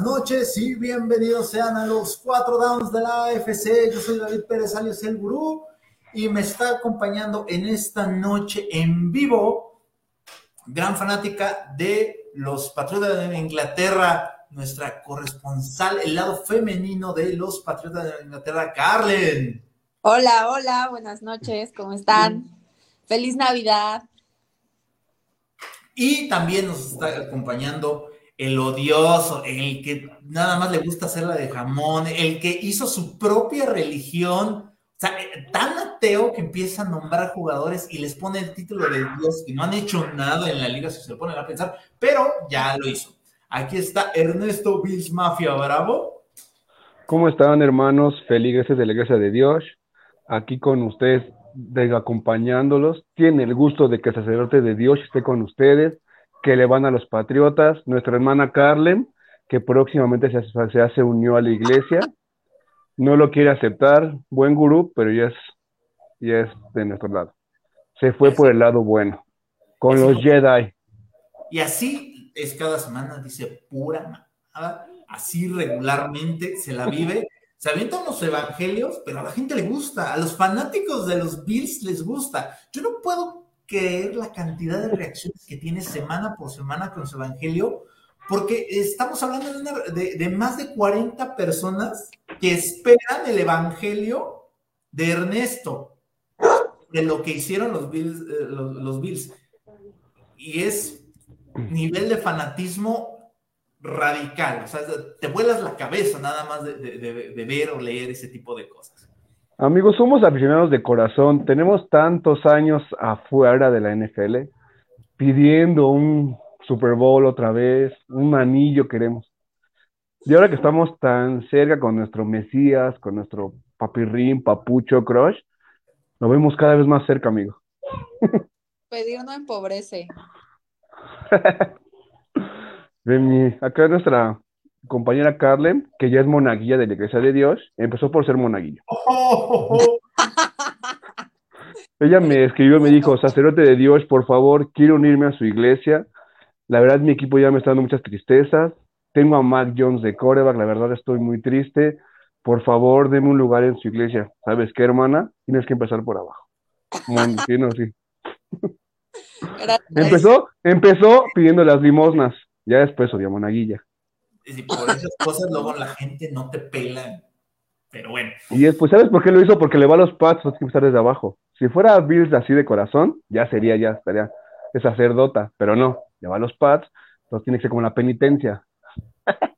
noches y bienvenidos sean a los cuatro downs de la AFC. Yo soy David Pérez alias el Gurú y me está acompañando en esta noche en vivo, gran fanática de los Patriotas de Inglaterra, nuestra corresponsal, el lado femenino de los Patriotas de Inglaterra, Carlen. Hola, hola, buenas noches, ¿cómo están? Feliz Navidad. Y también nos está acompañando el odioso, el que nada más le gusta hacer la de jamón, el que hizo su propia religión, o sea, eh, tan ateo que empieza a nombrar jugadores y les pone el título de Dios y no han hecho nada en la liga si se lo ponen a pensar, pero ya lo hizo. Aquí está Ernesto Bills Mafia Bravo. ¿Cómo están, hermanos? Feligreses de la Iglesia de Dios. Aquí con ustedes, acompañándolos. Tiene el gusto de que el sacerdote de Dios esté con ustedes que le van a los Patriotas, nuestra hermana Carlem, que próximamente se unió a la iglesia, no lo quiere aceptar, buen gurú, pero ya es, ya es de nuestro lado. Se fue por el lado bueno, con los Jedi. Y así es cada semana, dice pura así regularmente se la vive. Se avientan los evangelios, pero a la gente le gusta, a los fanáticos de los Bills les gusta. Yo no puedo creer la cantidad de reacciones que tiene semana por semana con su evangelio, porque estamos hablando de, más de 40 personas que esperan el evangelio de Ernesto, de lo que hicieron los Bills. Eh. Y es nivel de fanatismo radical, o sea, te vuelas la cabeza nada más de ver o leer ese tipo de cosas. Amigos, somos aficionados de corazón, tenemos tantos años afuera de la NFL pidiendo un Super Bowl otra vez, un anillo queremos. Y ahora que estamos tan cerca con nuestro Mesías, con nuestro papirrín, papucho, crush, lo vemos cada vez más cerca, amigo. Pedir no empobrece. acá nuestra compañera Carlen, que ya es monaguilla de la Iglesia de Dios, empezó por ser monaguillo. Ella me escribió, me dijo, sacerdote de Dios, por favor, quiero unirme a su iglesia. La verdad, mi equipo ya me está dando muchas tristezas. Tengo a Mac Jones de Coreback, la verdad estoy muy triste. Por favor, deme un lugar en su iglesia. ¿Sabes qué, hermana? Tienes que empezar por abajo. sí, no, sí. Empezó, empezó pidiendo las limosnas. Ya después odió monaguilla. Y por esas cosas luego la gente no te pela. Pero bueno. Y después, ¿sabes por qué lo hizo? Porque le va a los pads, no tiene que empezar desde abajo. Si fuera Bills así de corazón, ya sería, ya estaría de sacerdota, pero no, le va a los pads, entonces tiene que ser como la penitencia.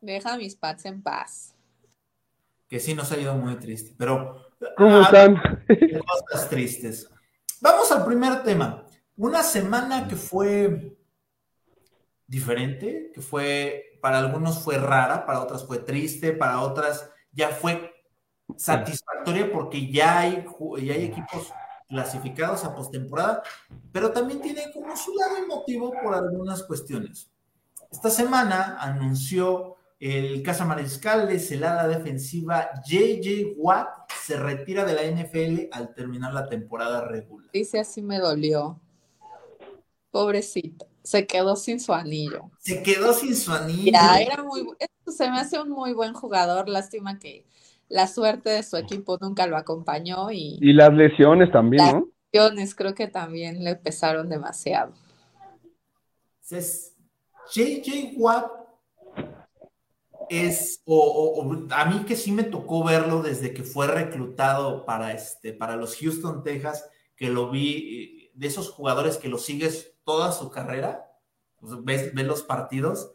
Deja mis pads en paz. Que sí nos ha ido muy triste, pero. ¿Cómo están? Cosas tristes. Vamos al primer tema. Una semana que fue diferente, que fue para algunos fue rara, para otras fue triste, para otras ya fue satisfactoria porque ya hay, ya hay equipos clasificados a postemporada, pero también tiene como su lado emotivo por algunas cuestiones. Esta semana anunció el Casa Mariscal de celada defensiva JJ Watt se retira de la NFL al terminar la temporada regular. Dice así me dolió. Pobrecito se quedó sin su anillo. Se quedó sin su anillo. Ya, era muy, se me hace un muy buen jugador, lástima que la suerte de su equipo nunca lo acompañó y... Y las lesiones también, las lesiones creo que también le pesaron demasiado. JJ Watt es, o, a mí que sí me tocó verlo desde que fue reclutado para, este, para los Houston, Texas, que lo vi, eh, de esos jugadores que lo sigues toda su carrera, ves, los partidos,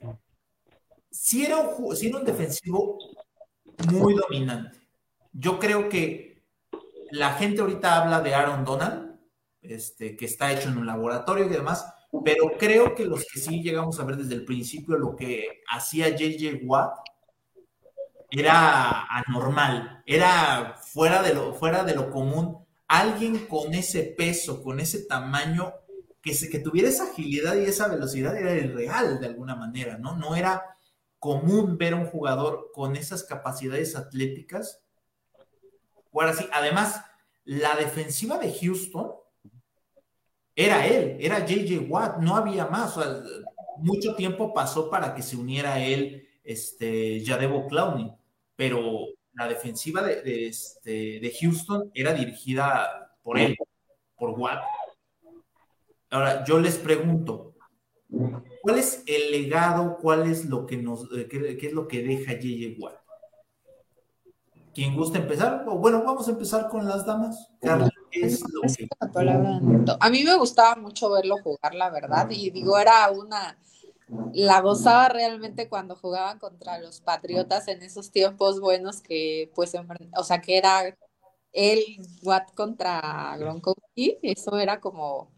si era, un, era un defensivo muy dominante. Yo creo que la gente ahorita habla de Aaron Donald, este, que está hecho en un laboratorio y demás, pero creo que los que sí llegamos a ver desde el principio lo que hacía JJ Watt era anormal, era fuera de lo, fuera de lo común alguien con ese peso, con ese tamaño, que, se, que tuviera esa agilidad y esa velocidad era irreal de alguna manera, ¿no? No era común ver a un jugador con esas capacidades atléticas. Ahora sí, además, la defensiva de Houston era él, era JJ Watt, no había más. mucho tiempo pasó para que se uniera a él este, Jadebo Clowney, pero la defensiva de, este, de Houston era dirigida por él, por Watt. Ahora, yo les pregunto, ¿cuál es el legado, cuál es lo que nos, eh, qué, es lo que deja JJ Watt? ¿Quién gusta empezar? bueno, vamos a empezar con las damas. Carla, es lo que... A mí me gustaba mucho verlo jugar, la verdad, y digo, era una la gozaba realmente cuando jugaban contra los Patriotas en esos tiempos buenos que, pues, o sea, que era el Watt contra Gronkowski, eso era como,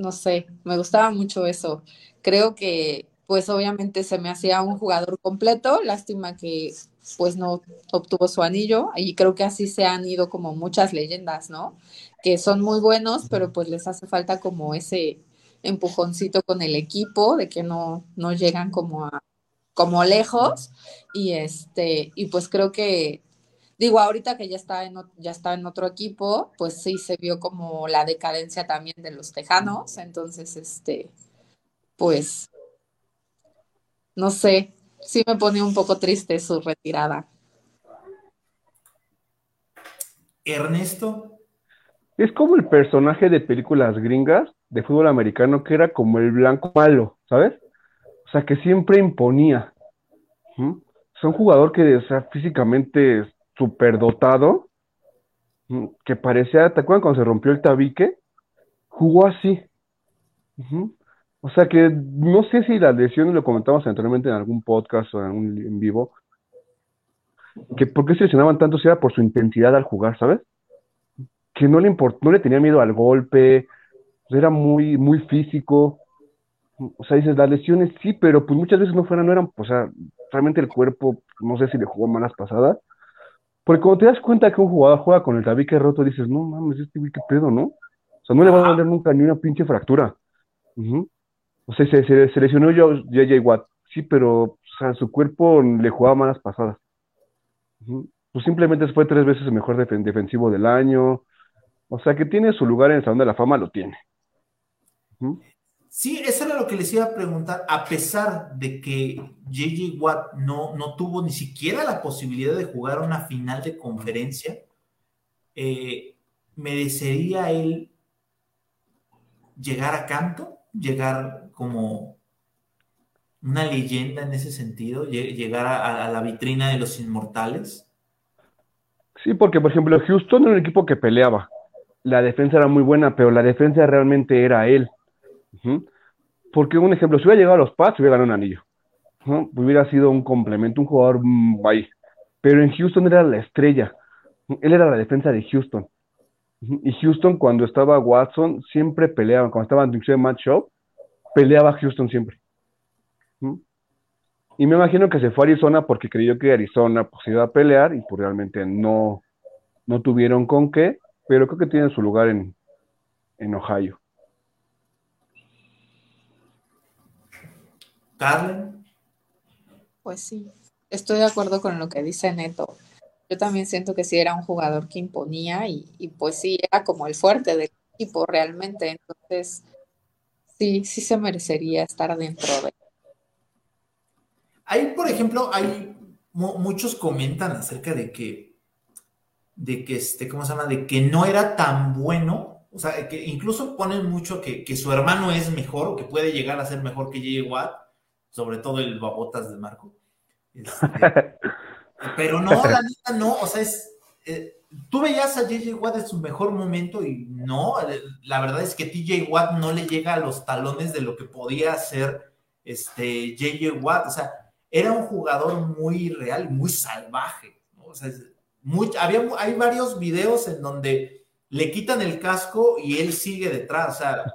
no sé, me gustaba mucho eso. Creo que, pues, obviamente se me hacía un jugador completo, lástima que, pues, no obtuvo su anillo, y creo que así se han ido como muchas leyendas, ¿no? Que son muy buenos, pero pues les hace falta como ese empujoncito con el equipo, de que no, no llegan como a como lejos y este y pues creo que digo ahorita que ya está en ya está en otro equipo pues sí se vio como la decadencia también de los tejanos entonces este pues no sé sí me pone un poco triste su retirada Ernesto es como el personaje de películas gringas de fútbol americano que era como el blanco malo, ¿sabes? O sea, que siempre imponía. Es un jugador que, o sea, físicamente súper dotado, que parecía, ¿te acuerdas cuando se rompió el tabique? Jugó así. O sea que no sé si la lesión, lo comentamos anteriormente en algún podcast o en, en vivo, que por qué se lesionaban tanto si era por su intensidad al jugar, ¿sabes? Que no le importó, no le tenía miedo al golpe, era muy, muy físico. O sea, dices, las lesiones sí, pero pues muchas veces no fueran, no eran, o sea, realmente el cuerpo, no sé si le jugó malas pasadas. Porque cuando te das cuenta que un jugador juega con el tabique roto, dices, no mames, este güey, qué pedo, ¿no? O sea, no le va a doler nunca ni una pinche fractura. O sea, se, se, lesionó yo, JJ Watt, sí, pero o sea, su cuerpo le jugaba malas pasadas. Pues simplemente fue tres veces el mejor defensivo del año. O sea, que tiene su lugar en el Salón de la Fama, lo tiene. Sí, eso era lo que les iba a preguntar. A pesar de que JJ Watt no, no tuvo ni siquiera la posibilidad de jugar una final de conferencia, eh, ¿merecería él llegar a canto? ¿Llegar como una leyenda en ese sentido? ¿Llegar a, la vitrina de los inmortales? Sí, porque por ejemplo Houston era un equipo que peleaba. La defensa era muy buena, pero la defensa realmente era él. Porque un ejemplo, si hubiera llegado a los Pats, hubiera ganado un anillo. Hubiera sido un complemento, un jugador mm, ahí. Pero en Houston era la estrella. Él era la defensa de Houston. Y Houston, cuando estaba Watson, siempre peleaba. Cuando estaba en Match Show, peleaba Houston siempre. Y me imagino que se fue a Arizona porque creyó que Arizona pues, iba a pelear y pues realmente no, no tuvieron con qué, pero creo que tiene su lugar en, en Ohio. Carmen. Pues sí, estoy de acuerdo con lo que dice Neto. Yo también siento que sí era un jugador que imponía y, pues sí, era como el fuerte del equipo realmente. Entonces, sí, sí se merecería estar dentro de. Ahí, por ejemplo, hay muchos comentan acerca de que, de que este, ¿cómo se llama? De que no era tan bueno. O sea, que incluso ponen mucho que, que su hermano es mejor o que puede llegar a ser mejor que J. Watt sobre todo el babotas de Marco. Este, pero no, la neta no, o sea, es, eh, tú veías a JJ Watt en su mejor momento y no, la verdad es que TJ Watt no le llega a los talones de lo que podía hacer este JJ Watt, o sea, era un jugador muy real, muy salvaje, o sea, había, hay varios videos en donde le quitan el casco y él sigue detrás, o sea,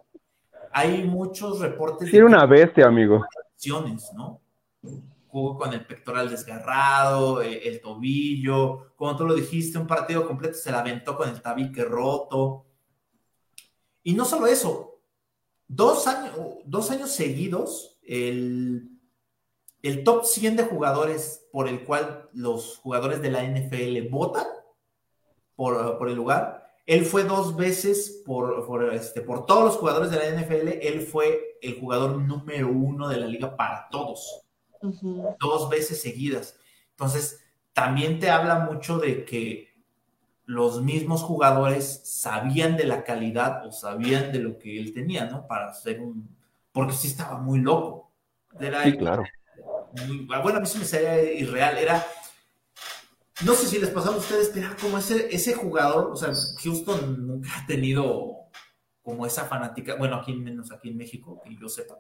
hay muchos reportes. Sí, era una bestia, amigo. ¿No? jugó con el pectoral desgarrado, eh, el tobillo, como tú lo dijiste, un partido completo se la aventó con el tabique roto. Y no solo eso, dos años, dos años seguidos, el, el top 100 de jugadores por el cual los jugadores de la NFL votan por, por el lugar, él fue dos veces por, este, por todos los jugadores de la NFL, él fue el jugador número uno de la liga para todos. Dos veces seguidas. Entonces, también te habla mucho de que los mismos jugadores sabían de la calidad o sabían de lo que él tenía, ¿no? Para hacer un... Porque sí estaba muy loco. sí, claro. bueno, a mí sí me salía irreal. Era no sé si les pasaba a ustedes, pero como ese, ese jugador, o sea, Houston nunca ha tenido como esa fanática, bueno, aquí menos aquí en México, que yo sepa.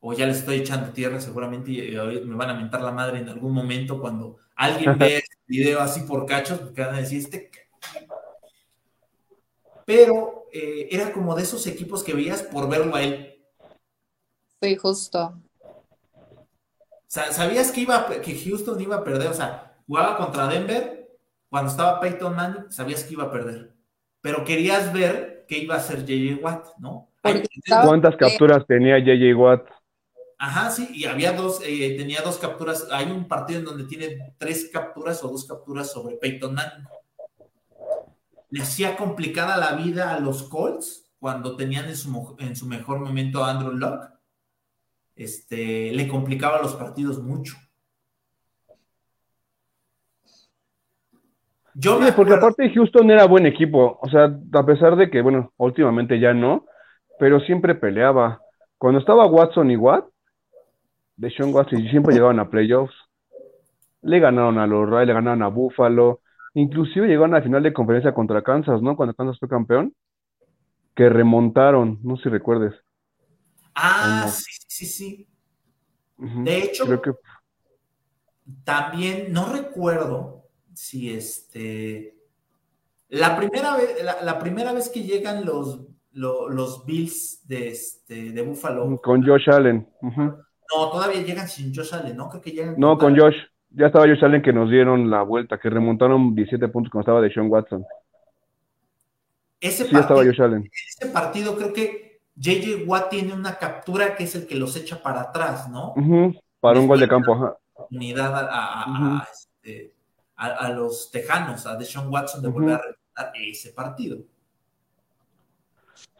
O ya les estoy echando tierra seguramente y, me van a mentar la madre en algún momento cuando alguien ve este video así por cachos, porque van a decir, este... Pero eh, era como de esos equipos que veías por verlo a él. Sí, justo. ¿Sabías que, iba, que Houston iba a perder? O sea, jugaba contra Denver, cuando estaba Peyton Manning, sabías que iba a perder, pero querías ver qué iba a hacer JJ Watt, ¿no? ¿Cuántas capturas tenía JJ Watt? Ajá, sí, y había dos, eh, tenía dos capturas. Hay un partido en donde tiene tres capturas o dos capturas sobre Peyton Manning. Le hacía complicada la vida a los Colts cuando tenían en su, en su mejor momento a Andrew Luck. Este, le complicaba los partidos mucho. Yo porque aparte Houston era buen equipo, o sea, a pesar de que, bueno, últimamente ya no, pero siempre peleaba. Cuando estaba Watson y Watt, de Sean Watson, siempre llegaban a playoffs. Le ganaron a los Ray, le ganaron a Buffalo, inclusive llegaron a la final de conferencia contra Kansas, ¿no? Cuando Kansas fue campeón, que remontaron, no sé si recuerdes. Ah, sí, sí, sí. De hecho, también, no recuerdo, si este. La primera vez, la, primera vez que llegan los, los, Bills de, este, de Buffalo. Con Josh Allen. No, todavía llegan sin Josh Allen, ¿no? Creo que llegan. No, con Josh. Ya estaba Josh Allen que nos dieron la vuelta, que remontaron 17 puntos cuando estaba de Sean Watson. Ese sí, partido, estaba Josh Allen. Ese partido creo que JJ Watt tiene una captura que es el que los echa para atrás, ¿no? Para un gol de campo, Unidad a, este, a, los Tejanos, a Deshaun Watson, de volver a remontar ese partido.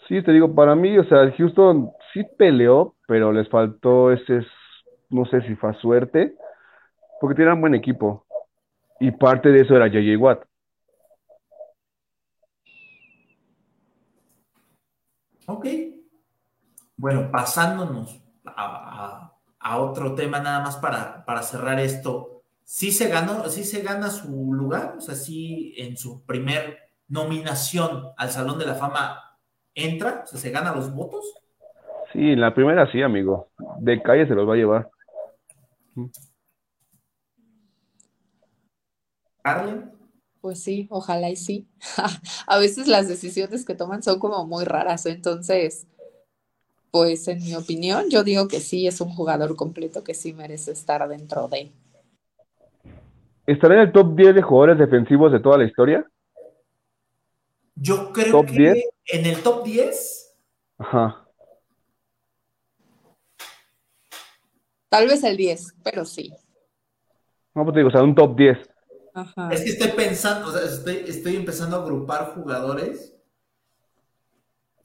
Sí, te digo, para mí, o sea, Houston sí peleó, pero les faltó ese, no sé si fue suerte, porque tenían buen equipo. Y parte de eso era JJ Watt. Ok. Bueno, pasándonos a, otro tema nada más para, para cerrar esto sí se ganó, sí se gana su lugar, o sea, sí en su primer nominación al Salón de la Fama entra, o sea, se gana los votos. Sí, en la primera sí, amigo. De calle se los va a llevar. Carlen. Pues sí, ojalá y sí. a veces las decisiones que toman son como muy raras, entonces, pues en mi opinión, yo digo que sí, es un jugador completo que sí merece estar dentro de. ¿Estará en el top 10 de jugadores defensivos de toda la historia? Yo creo que en el top 10. Ajá. Tal vez el 10, pero sí. No, pues te digo, o sea, un top 10. Ajá. Es que estoy pensando, o sea, estoy, empezando a agrupar jugadores.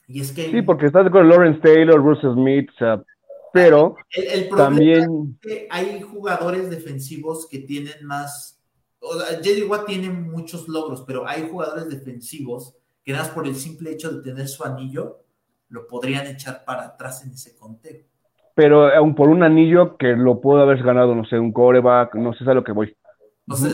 Y es que. Sí, porque estás con Lawrence Taylor, Bruce Smith, o sea, pero el, también. Es que hay jugadores defensivos que tienen más o sea, Watt tiene muchos logros, pero hay jugadores defensivos que nada más por el simple hecho de tener su anillo, lo podrían echar para atrás en ese conteo. Pero aún por un anillo que lo pudo haber ganado, no sé, un coreback, no sé a lo que voy. O sea,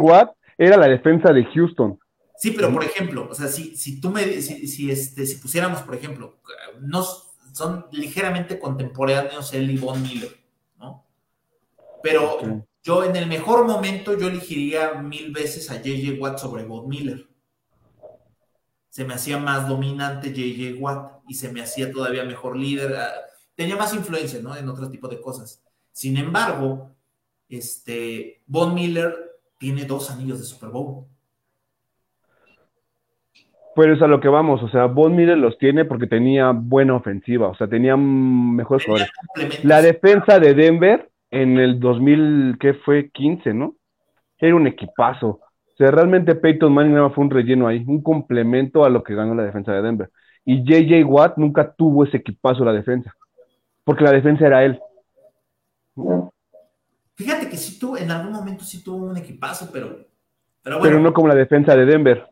Watt era la defensa de Houston. Sí, pero por ejemplo, o sea, si, si tú me si, si, este, si pusiéramos, por ejemplo, no son ligeramente contemporáneos él y Von Miller, ¿no? Pero yo en el mejor momento yo elegiría mil veces a JJ Watt sobre Bob Miller. Se me hacía más dominante JJ Watt y se me hacía todavía mejor líder. Ah, tenía más influencia, ¿no? En otro tipo de cosas. Sin embargo, este, Von Miller tiene dos anillos de Super Bowl. Pero es a lo que vamos, o sea, Von Miller los tiene porque tenía buena ofensiva, o sea, tenía mejores jugadores. La defensa de Denver en el 2000, ¿qué fue? 15, ¿no? Era un equipazo. O sea, realmente Peyton Manning fue un relleno ahí, un complemento a lo que ganó la defensa de Denver. Y JJ Watt nunca tuvo ese equipazo la defensa, porque la defensa era él. Fíjate que sí tuvo, en algún momento sí tuvo un equipazo, pero, pero bueno. Pero no como la defensa de Denver.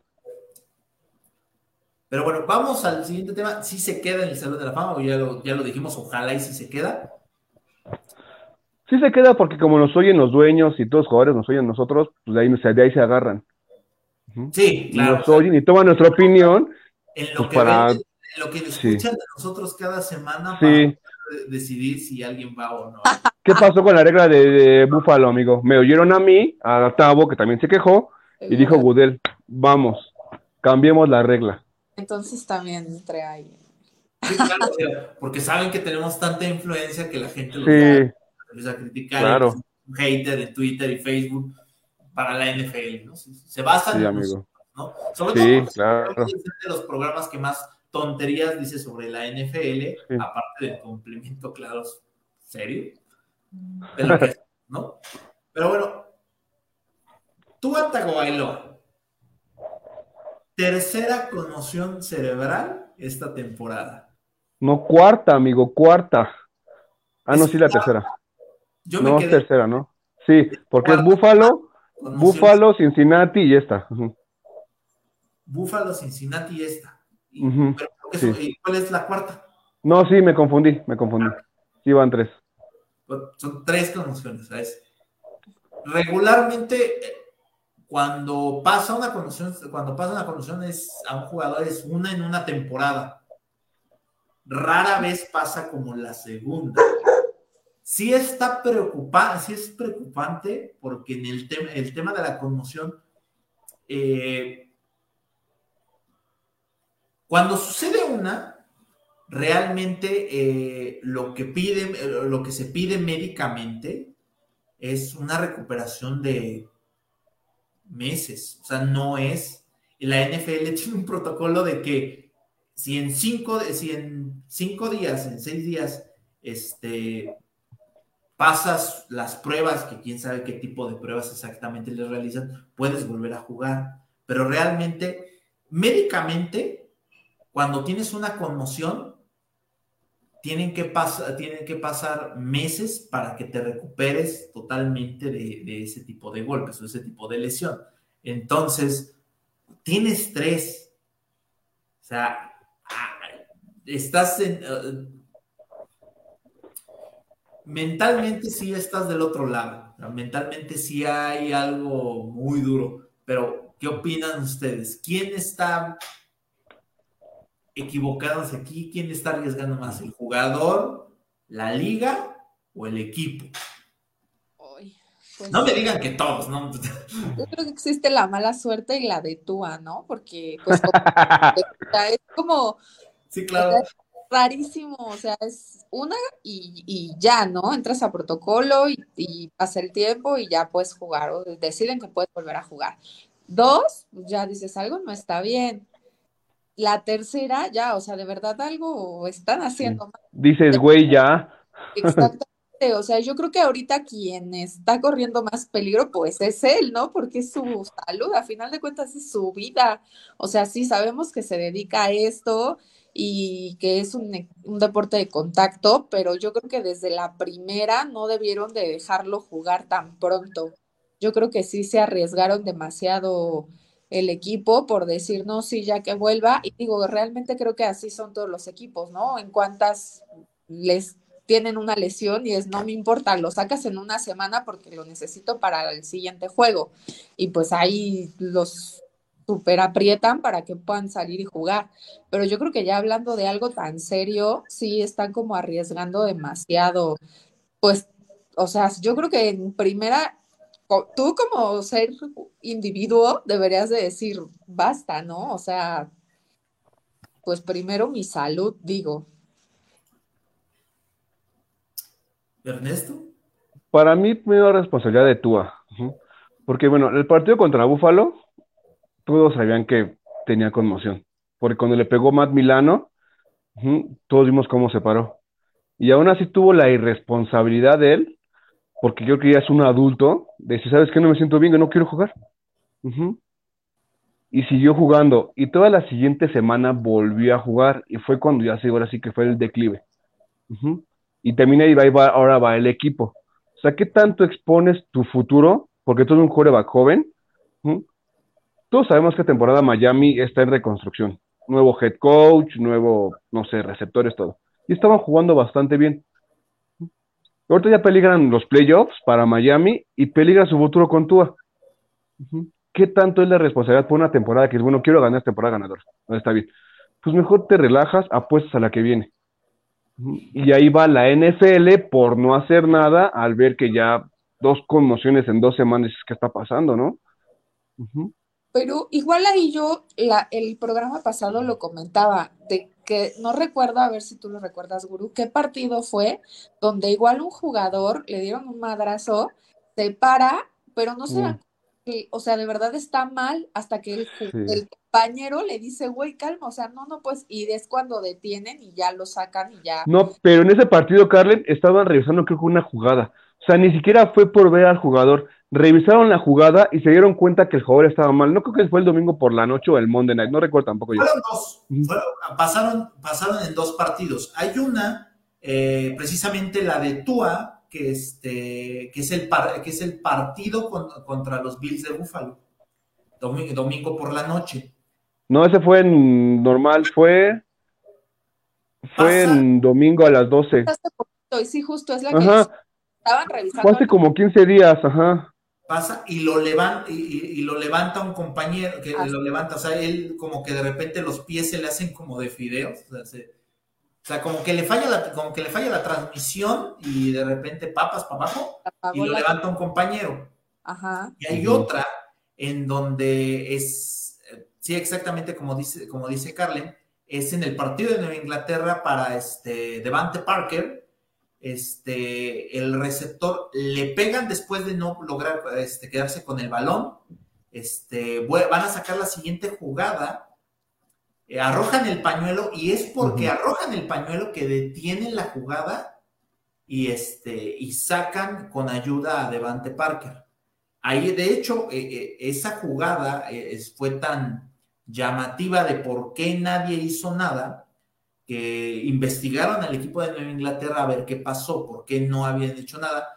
Pero bueno, vamos al siguiente tema. Si se queda en el Salón de la Fama, o ya lo, ya lo dijimos, ojalá y si se queda. Sí se queda porque como nos oyen los dueños y todos los jugadores nos oyen nosotros, pues de ahí, de ahí se agarran. Sí, claro. Nos oyen y toman nuestra opinión. En lo, pues que, para... en lo que escuchan de nosotros cada semana para decidir si alguien va o no. ¿Qué pasó con la regla de, Búfalo, amigo? Me oyeron a mí, a Tavo, que también se quejó, y dijo Gudel, vamos, cambiemos la regla. Entonces también entré ahí. Sí, claro, porque saben que tenemos tanta influencia que la gente lo sí empieza a criticar, claro. un hater en Twitter y Facebook para la NFL, ¿no? Se basan en amigo. ¿no? Sobre todo claro. de los programas que más tonterías dice sobre la NFL, aparte del complemento, claro, serio, ¿no? Pero bueno, tú Bailoa, tercera conmoción cerebral esta temporada. No, cuarta, amigo, cuarta. Ah, no, sí, la tercera no, es tercera, ¿no? Sí, porque es Búfalo, Búfalo, Cincinnati y esta. Búfalo, Cincinnati y esta. ¿Cuál es la cuarta? No, sí, me confundí, me confundí. Sí, van tres. Pues, son tres conmociones, ¿sabes? Regularmente, cuando pasa una conmoción, cuando pasa una conmoción es, a un jugador es una en una temporada. Rara vez pasa como la segunda sí está preocupante, sí es preocupante porque en el tema, el tema de la conmoción, eh, cuando sucede una, realmente eh, lo que pide, lo que se pide médicamente es una recuperación de meses, o sea, no es, la NFL tiene un protocolo de que si en cinco, si en cinco días, en seis días, este, pasas las pruebas, que quién sabe qué tipo de pruebas exactamente les realizan, puedes volver a jugar. Pero realmente, médicamente, cuando tienes una conmoción, tienen que, tienen que pasar meses para que te recuperes totalmente de, ese tipo de golpes o ese tipo de lesión. Entonces, tienes estrés. O sea, ah, estás en, mentalmente sí estás del otro lado. Mentalmente sí hay algo muy duro. Pero, ¿qué opinan ustedes? ¿Quién está equivocándose aquí? ¿Quién está arriesgando más? ¿El jugador, la liga o el equipo? Pues no me digan que todos, ¿no? Yo creo que existe la mala suerte y la de Tua, ¿no? Porque pues es como Sí, claro rarísimo, o sea, es una y, ya, ¿no? Entras a protocolo y, pasa el tiempo y ya puedes jugar o deciden que puedes volver a jugar. Dos, ya dices algo no está bien. La tercera, ya, o sea, de verdad algo están haciendo mal. Dices, güey, ya. Exactamente, o sea, yo creo que ahorita quien está corriendo más peligro, pues es él, ¿no? Porque es su salud, a final de cuentas es su vida. O sea, sí sabemos que se dedica a esto y que es un, un, deporte de contacto, pero yo creo que desde la primera no debieron de dejarlo jugar tan pronto. Yo creo que sí se arriesgaron demasiado el equipo por decir, no, sí, ya que vuelva. Y digo, realmente creo que así son todos los equipos, ¿no? En cuantas les tienen una lesión y es, no me importa, lo sacas en una semana porque lo necesito para el siguiente juego. Y pues ahí los super aprietan para que puedan salir y jugar. Pero yo creo que ya hablando de algo tan serio, sí están como arriesgando demasiado. Pues, o sea, yo creo que en primera, tú como ser individuo deberías de decir, basta, ¿no? O sea, pues primero mi salud, digo. Ernesto. Para mí, primero responsabilidad de Tua. Porque, bueno, el partido contra Búfalo, todos sabían que tenía conmoción. Porque cuando le pegó Matt Milano, todos vimos cómo se paró. Y aún así tuvo la irresponsabilidad de él, porque yo creo que ya es un adulto, de decir, ¿sabes qué? No me siento bien, que no quiero jugar. Y siguió jugando. Y toda la siguiente semana volvió a jugar. Y fue cuando ya se ahora sí que fue el declive. Y termina y va, ahora va el equipo. O sea, ¿qué tanto expones tu futuro? Porque tú eres un coreback joven. Todos sabemos que temporada Miami está en reconstrucción. Nuevo head coach, nuevo, no sé, receptores, todo. Y estaban jugando bastante bien. Ahorita ya peligran los playoffs para Miami y peligra su futuro con Tua. ¿Qué tanto es la responsabilidad por una temporada que es, bueno, quiero ganar temporada ganadora? No está bien. Pues mejor te relajas, apuestas a la que viene. Y ahí va la NFL por no hacer nada al ver que ya dos conmociones en dos semanas, ¿qué está pasando, no? Pero igual ahí yo, la, el programa pasado lo comentaba, de que no recuerdo, a ver si tú lo recuerdas, Guru, qué partido fue donde igual un jugador le dieron un madrazo, se para, pero no se mm. da o sea, de verdad está mal hasta que el, el compañero le dice, güey, calma, o sea, no, no, pues, y es cuando detienen y ya lo sacan y ya. No, pero en ese partido, Carlen, estaban revisando creo que una jugada. O sea, ni siquiera fue por ver al jugador. Revisaron la jugada y se dieron cuenta que el jugador estaba mal. No creo que fue el domingo por la noche o el Monday Night, no recuerdo tampoco yo. Fueron dos, pasaron, pasaron en dos partidos. Hay una, eh, precisamente la de Tua, que, este, que, es, el que es el partido contra los Bills de Buffalo, domingo, domingo, por la noche. No, ese fue en normal, fue, fue en domingo a las 12. Sí, justo es la que estaban revisando. Fue hace como 15 días, ajá. Pasa y lo levanta, y, lo levanta un compañero, que lo levanta, o sea, él como que de repente los pies se le hacen como de fideos, o sea, se, o sea, como que le falla la, como que le falla la transmisión y de repente papas para abajo y lo levanta un compañero. Ajá. Y hay otra en donde es, sí, exactamente como dice, como dice Carlen, es en el partido de Nueva Inglaterra para este Devante Parker. Este, el receptor le pegan después de no lograr este, quedarse con el balón. Este, van a sacar la siguiente jugada eh, arrojan el pañuelo y es porque arrojan el pañuelo que detienen la jugada y, este, y sacan con ayuda a Devante Parker. Ahí, de hecho, eh, eh, esa jugada fue tan llamativa de por qué nadie hizo nada que investigaron al equipo de Nueva Inglaterra a ver qué pasó, por qué no habían hecho nada.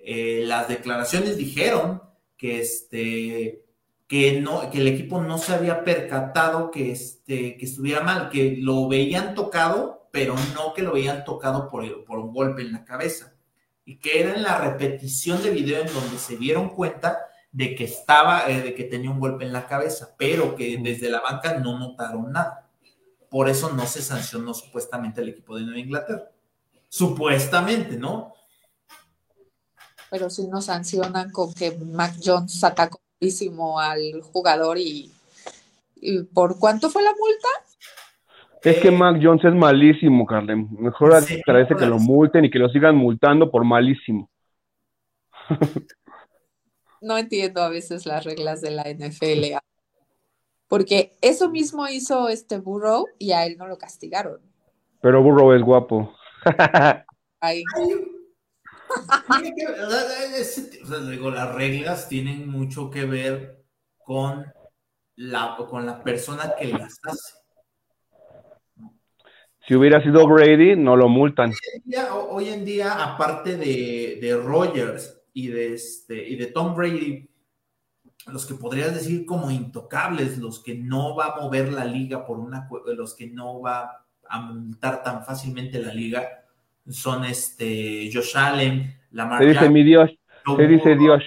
las declaraciones dijeron que este, que, no, que el equipo no se había percatado que, este, que estuviera mal, que lo veían tocado, pero no que lo veían tocado por, por un golpe en la cabeza. Y que era en la repetición de video en donde se dieron cuenta de que estaba, eh, de que tenía un golpe en la cabeza, pero que desde la banca no notaron nada. Por eso no se sancionó supuestamente el equipo de Nueva Inglaterra. Supuestamente, ¿no? Pero si nos sancionan con que Mac Jones atacó al jugador y, ¿por cuánto fue la multa? Es que Mac Jones es malísimo, Carlen. Mejor sí, agradece que lo multen y que lo sigan multando por malísimo. no entiendo a veces las reglas de la NFL. Porque eso mismo hizo este Burrow y a él no lo castigaron. Pero Burrow es guapo. Ay digo, las reglas tienen mucho que ver con la, con la persona que las hace. Si hubiera sido Brady, no lo multan. Hoy en día, aparte de, de Rogers y de, este, y de Tom Brady, los que podrías decir como intocables, los que no va a mover la liga por una, los que no va a multar tan fácilmente la liga, son este Josh Allen, Lamar Se dice mi Dios, se dice Dios.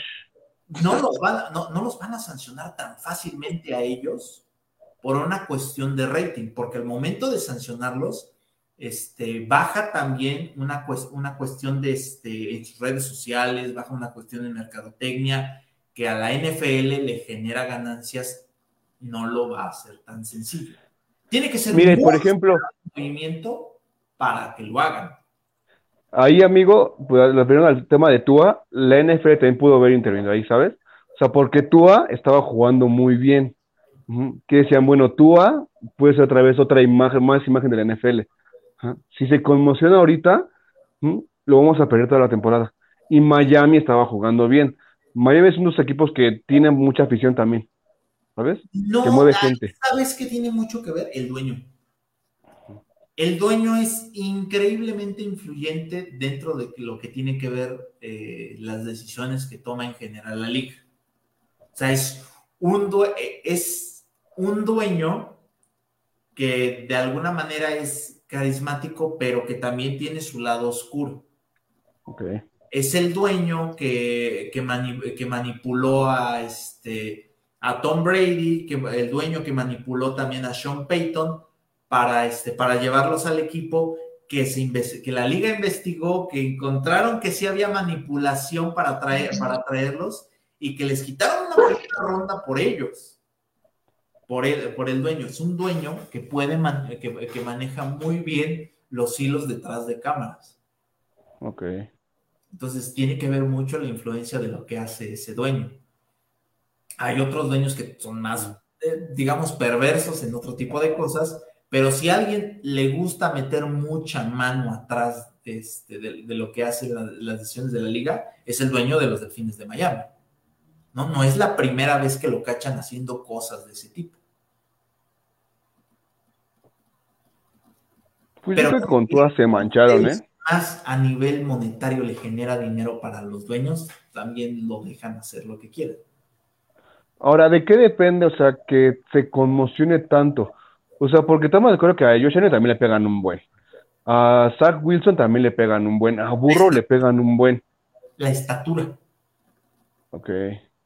No los, van, no, los van a sancionar tan fácilmente a ellos por una cuestión de rating, porque al momento de sancionarlos, este, baja también una, una cuestión de este, en sus redes sociales, baja una cuestión de mercadotecnia, que a la NFL le genera ganancias, no lo va a hacer tan sencillo. Tiene que ser Mire, por ejemplo, movimiento para que lo hagan. Ahí, amigo, pues, refiriendo al tema de Tua, la NFL también pudo haber intervenido ahí, ¿sabes? O sea, porque Tua estaba jugando muy bien. Que decían, bueno, Tua puede ser otra vez otra imagen, más imagen de la NFL. Si se conmociona ahorita, lo vamos a perder toda la temporada. Y Miami estaba jugando bien. Miami es uno de los equipos que tiene mucha afición también, ¿sabes? No, que mueve ahí gente. ¿sabes qué tiene mucho que ver? El dueño. El dueño es increíblemente influyente dentro de lo que tiene que ver eh, las decisiones que toma en general la liga. O sea, es un, due- es un dueño que de alguna manera es carismático, pero que también tiene su lado oscuro. Ok. Es el dueño que, que, mani- que manipuló a, este, a Tom Brady, que, el dueño que manipuló también a Sean Payton para, este, para llevarlos al equipo, que, se que la liga investigó, que encontraron que sí había manipulación para, traer, para traerlos y que les quitaron una primera ronda por ellos, por el, por el dueño. Es un dueño que, puede man- que, que maneja muy bien los hilos detrás de cámaras. Ok. Entonces tiene que ver mucho la influencia de lo que hace ese dueño. Hay otros dueños que son más, eh, digamos, perversos en otro tipo de cosas, pero si a alguien le gusta meter mucha mano atrás de, este, de, de lo que hacen la- las decisiones de la liga, es el dueño de los Delfines de Miami. No, no es la primera vez que lo cachan haciendo cosas de ese tipo. Pues Pero- yo creo que con Tua se mancharon, ¿eh? Más a nivel monetario le genera dinero para los dueños, también lo dejan hacer lo que quieran. Ahora, ¿de qué depende, o sea, que se conmocione tanto? O sea, porque estamos de acuerdo que a Josh Allen también le pegan un buen. A Zach Wilson también le pegan un buen. A Burro le pegan un buen. La estatura. Ok.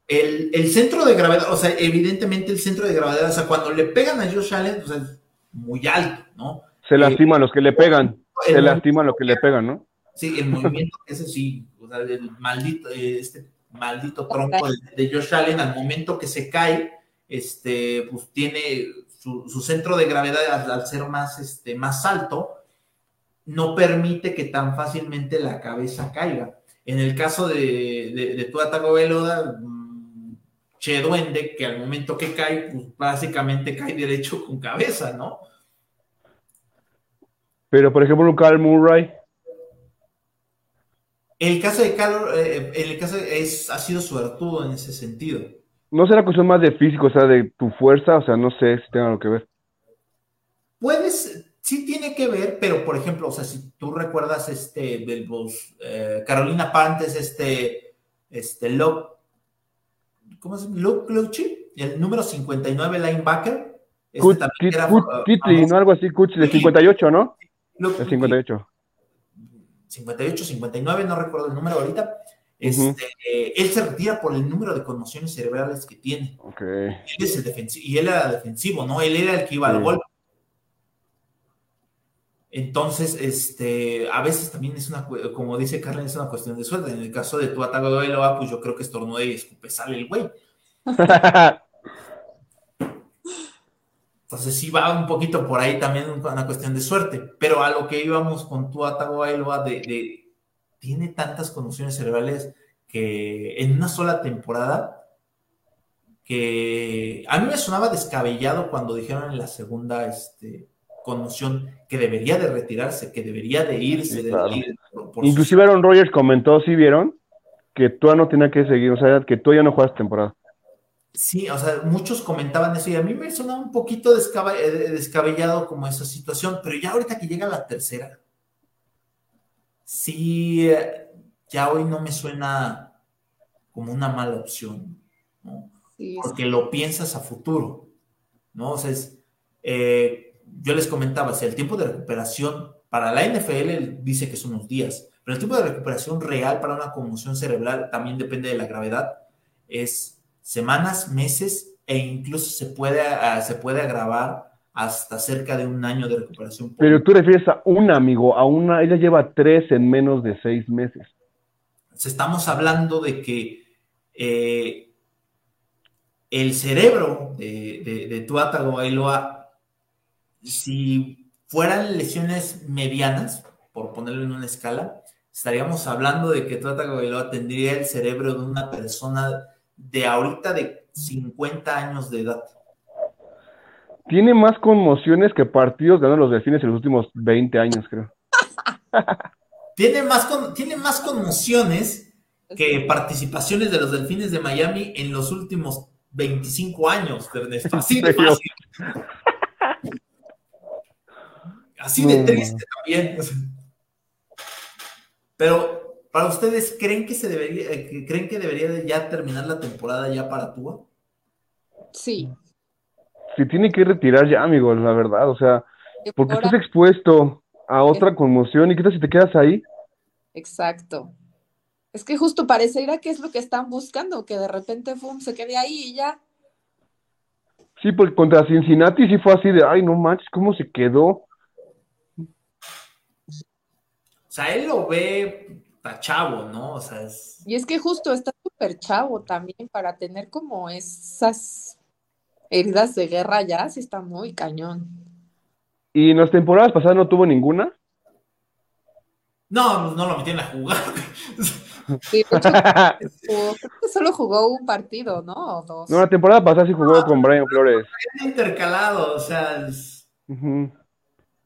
El, el centro de gravedad, o sea, evidentemente el centro de gravedad, o sea, cuando le pegan a Josh Allen, o sea, es muy alto, ¿no? Se lastiman los que le pegan. El Se lastiman los que le pegan, ¿no? Sí, el movimiento, ese sí, o sea, el maldito, este maldito tronco de, de Josh Allen, al momento que se cae, este, pues tiene su, su centro de gravedad al, al ser más, este, más alto, no permite que tan fácilmente la cabeza caiga. En el caso de, de, de Tua Tagovailoa, mm, Che Duende, que al momento que cae, pues básicamente cae derecho con cabeza, ¿no? Pero, por ejemplo, Carl Murray, El caso de Carlos, eh, el caso es, ha sido suertudo en ese sentido. ¿no será cuestión más de físico, o sea, de tu fuerza? O sea, no sé si tenga algo que ver. Puedes, sí tiene que ver, pero por ejemplo, o sea, si tú recuerdas este, de los, eh, Carolina Pantes, este, este, Luke, ¿cómo se llama? Luke Lucci, el número 59 linebacker. Este Kut- era, Kut- uh, Kitli, famoso. ¿no? Algo así, Kuch, de 58, ¿no? Lucci, 58. 58, 59, no recuerdo el número ahorita. Este, eh, él se retira por el número de conmociones cerebrales que tiene. Ok. Él es el defensivo, y él era defensivo, ¿no? Él era el que iba al golpe. Entonces, este, a veces también es una, como dice Carlen, es una cuestión de suerte. En el caso de tu Bailoa, pues yo creo que estornuda y escupe sale el güey. Entonces sí va un poquito por ahí también una cuestión de suerte. Pero a lo que íbamos con tu ataque Bailoa de, de tiene tantas conmociones cerebrales que en una sola temporada que a mí me sonaba descabellado cuando dijeron en la segunda este, conmoción que debería de retirarse, que debería de irse Sí, de claro. la liga por- por Inclusive Aaron Rodgers comentó, ¿sí vieron? Que Tua no tenía que seguir, o sea, que Tua ya no juega esta temporada. Sí, o sea, muchos comentaban eso y a mí me sonaba un poquito eh, descabellado como esa situación, pero ya ahorita que llega la tercera, sí, eh, ya hoy no me suena como una mala opción, ¿no? Sí, Porque lo piensas a futuro, ¿no? O sea, es, eh, yo les comentaba, si el tiempo de recuperación para la NFL dice que son unos días, pero el tiempo de recuperación real para una conmoción cerebral también depende de la gravedad, es semanas, meses e incluso se puede, se puede agravar hasta cerca de un año de recuperación. Pero tú refieres a una, amigo, a una, ella lleva tres en menos de seis meses. Estamos hablando de que eh, el cerebro de, de, de Tua Tagovailoa, si fueran lesiones medianas, por ponerlo en una escala, estaríamos hablando de que Tua Tagovailoa tendría el cerebro de una persona de ahorita de 50 años de edad. Tiene más conmociones que partidos ganando los delfines en los últimos 20 años, creo. tiene, más tiene más conmociones que participaciones de los delfines de Miami en los últimos 25 años, Ernesto. Así de fácil. Así de triste también. Pero, para ustedes, ¿creen que se debería, eh, creen que debería ya terminar la temporada ya para Tua? Sí. Si tiene que retirar ya, amigos, la verdad, o sea, porque estás expuesto a otra conmoción y qué tal si te quedas ahí. Exacto. Es que justo parecería que es lo que están buscando, que de repente Fum se quede ahí y ya. Sí, porque contra Cincinnati sí fue así de, ay, no manches, ¿cómo se quedó? O sea, él lo ve chavo, ¿no? O sea, es... Y es que justo está súper chavo también para tener como esas heridas de guerra ya, sí está muy cañón. ¿Y en las temporadas pasadas no tuvo ninguna? No, no lo metieron a jugar. Sí, creo que solo jugó un partido, ¿no? dos. No, la temporada pasada sí jugó con Brian Flores. Intercalado, o sea,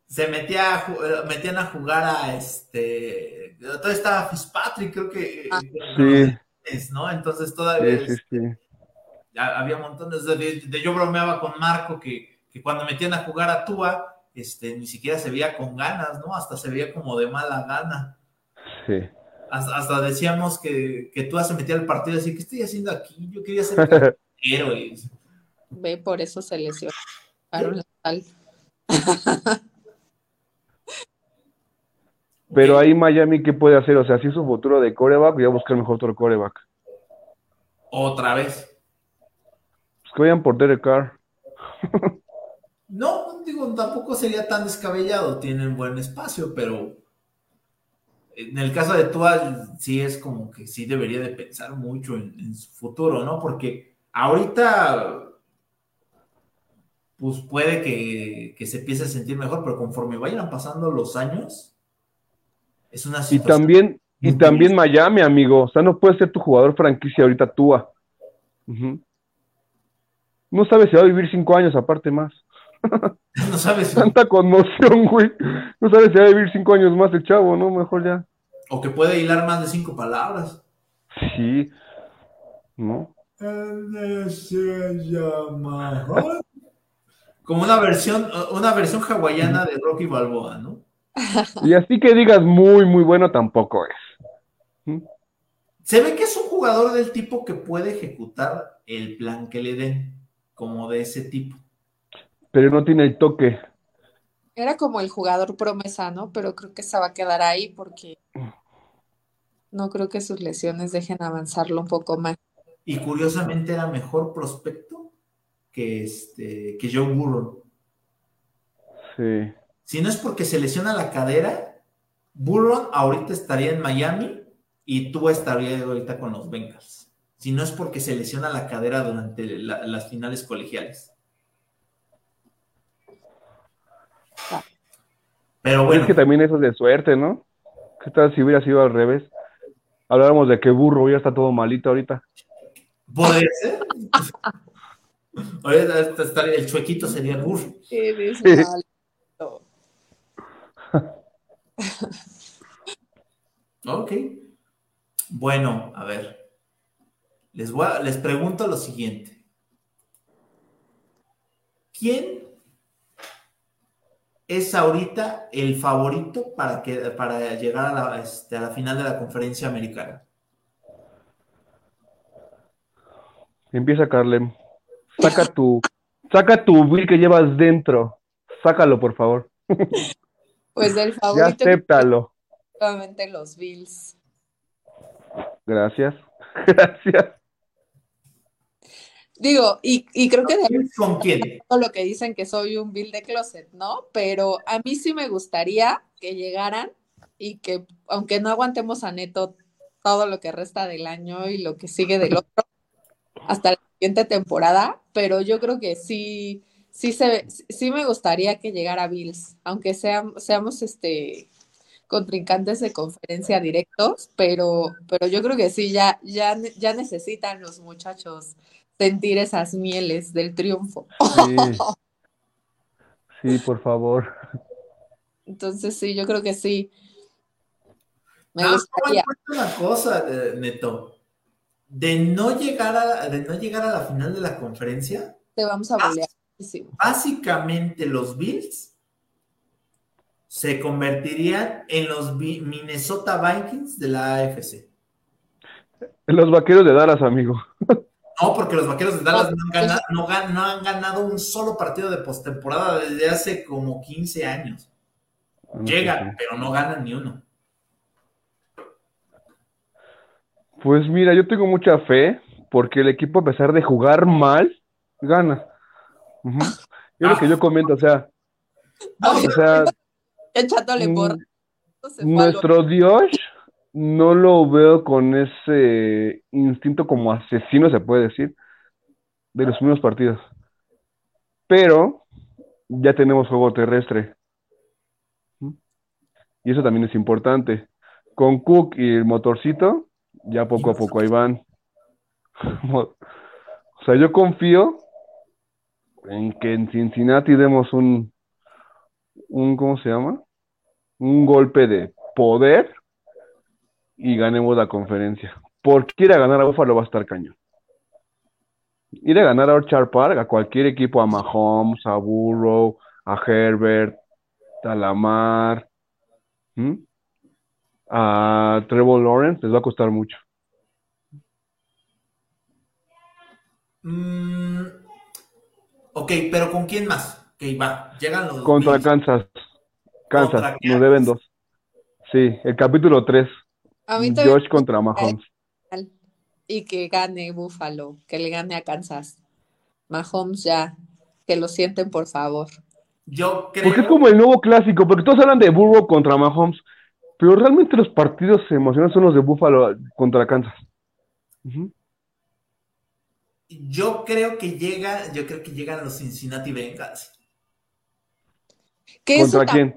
se metía a, metían a jugar a este. Todavía estaba Fitzpatrick, creo que. Ah. Sí. ¿no? Entonces todavía. Sí, sí, sí. Había montones de, Yo bromeaba con Marco que, que, cuando metían a jugar a Tua, este, ni siquiera se veía con ganas, ¿no? Hasta se veía como de mala gana. Sí. Hasta, decíamos que, que Tua se metía al partido así, ¿qué estoy haciendo aquí? Yo quería ser héroe. Ve, por eso se lesionó. Pero ahí Miami, ¿qué puede hacer? O sea, si es su futuro de coreback, voy a buscar mejor otro coreback. Otra vez. Pues que vayan por Derek Carr. no, digo, tampoco sería tan descabellado. Tienen buen espacio, pero en el caso de Tua, sí es como que sí debería de pensar mucho en, su futuro, ¿no? Porque ahorita, pues puede que, que se empiece a sentir mejor, pero conforme vayan pasando los años, es una situación. Y también, y también Miami, amigo. O sea, no puede ser tu jugador franquicia ahorita Tua. No sabes si va a vivir cinco años aparte más. No sabes. Tanta conmoción, güey. No sabes si va a vivir cinco años más el chavo, ¿no? Mejor ya. O que puede hilar más de cinco palabras. Sí. ¿No? Como una versión, una versión hawaiana de Rocky Balboa, ¿no? Y así que digas muy, muy bueno tampoco es. Se ve que es un jugador del tipo que puede ejecutar el plan que le den, como de ese tipo. Pero no tiene el toque. Era como el jugador promesa, ¿no? Pero creo que se va a quedar ahí porque no creo que sus lesiones dejen avanzarlo un poco más. Y curiosamente era mejor prospecto que este que Joe Burrow. Sí. Si no es porque se lesiona la cadera, Burrow ahorita estaría en Miami y tú estarías ahorita con los Bengals. Si no es porque se lesiona la cadera durante las finales colegiales. Pero bueno. Es que también eso es de suerte, ¿no? ¿Qué tal si hubiera sido al revés? Hablábamos de que burro ya está todo malito ahorita. Puede ser. el chuequito sería el burro. ok. Bueno, a ver. Les, les pregunto lo siguiente. ¿Quién es ahorita el favorito para, que, para llegar a la, este, a la final de la conferencia americana? Empieza, Carlem. Saca tu, saca tu Bill que llevas dentro. Sácalo, por favor. Pues el favorito. Ya acéptalo. Nuevamente los Bills. Gracias. Gracias. Digo, y, y creo que de ¿Con quién? Todo lo que dicen que soy un bill de closet, ¿no? Pero a mí sí me gustaría que llegaran y que, aunque no aguantemos a Neto todo lo que resta del año y lo que sigue del otro, hasta la siguiente temporada, pero yo creo que sí, sí se sí me gustaría que llegara Bills, aunque seamos este contrincantes de conferencia directos, pero, pero yo creo que sí, ya, ya, ya necesitan los muchachos sentir esas mieles del triunfo. Sí, sí por favor. Entonces sí, yo creo que sí. Me gustaría. una cosa, eh, Neto. De no llegar a, de no llegar a la final de la conferencia. Te vamos a bolear. Básicamente los Bills se convertirían en los Minnesota Vikings de la AFC. En los vaqueros de Dallas, amigo. No, porque los vaqueros de Dallas no han ganado, un solo partido de postemporada desde hace como 15 años. Ah, Llegan, pero no ganan ni uno. Pues mira, yo tengo mucha fe porque el equipo, a pesar de jugar mal, gana. Es lo que yo comento, o sea, o sea, mm, nuestro Dios no lo veo con ese instinto como asesino, se puede decir, de los primeros partidos. Pero ya tenemos juego terrestre. Y eso también es importante. Con Cook y el motorcito, ya poco a poco ahí van. o sea, yo confío en que en Cincinnati demos un, un, ¿cómo se llama? Un golpe de poder y ganemos la conferencia. Porque ir a ganar a Buffalo va a estar cañón. Ir a ganar a Orchard Park, a cualquier equipo, a Mahomes, a Burrow, a Herbert, a a Trevor Lawrence, les va a costar mucho. Mm, ok, pero ¿con quién más? Ok, va, llegan los. Contra Kansas. Kansas, nos deben dos. Sí, el capítulo 3. Josh contra Mahomes. Y que gane Buffalo, que le gane a Kansas. Mahomes ya, que lo sienten por favor. Yo creo. Porque es como el nuevo clásico, porque todos hablan de Burrow contra Mahomes, pero realmente los partidos emocionantes son los de Buffalo contra Kansas. Yo creo que llega, yo creo que llegan los Cincinnati Bengals. ¿Contra quién?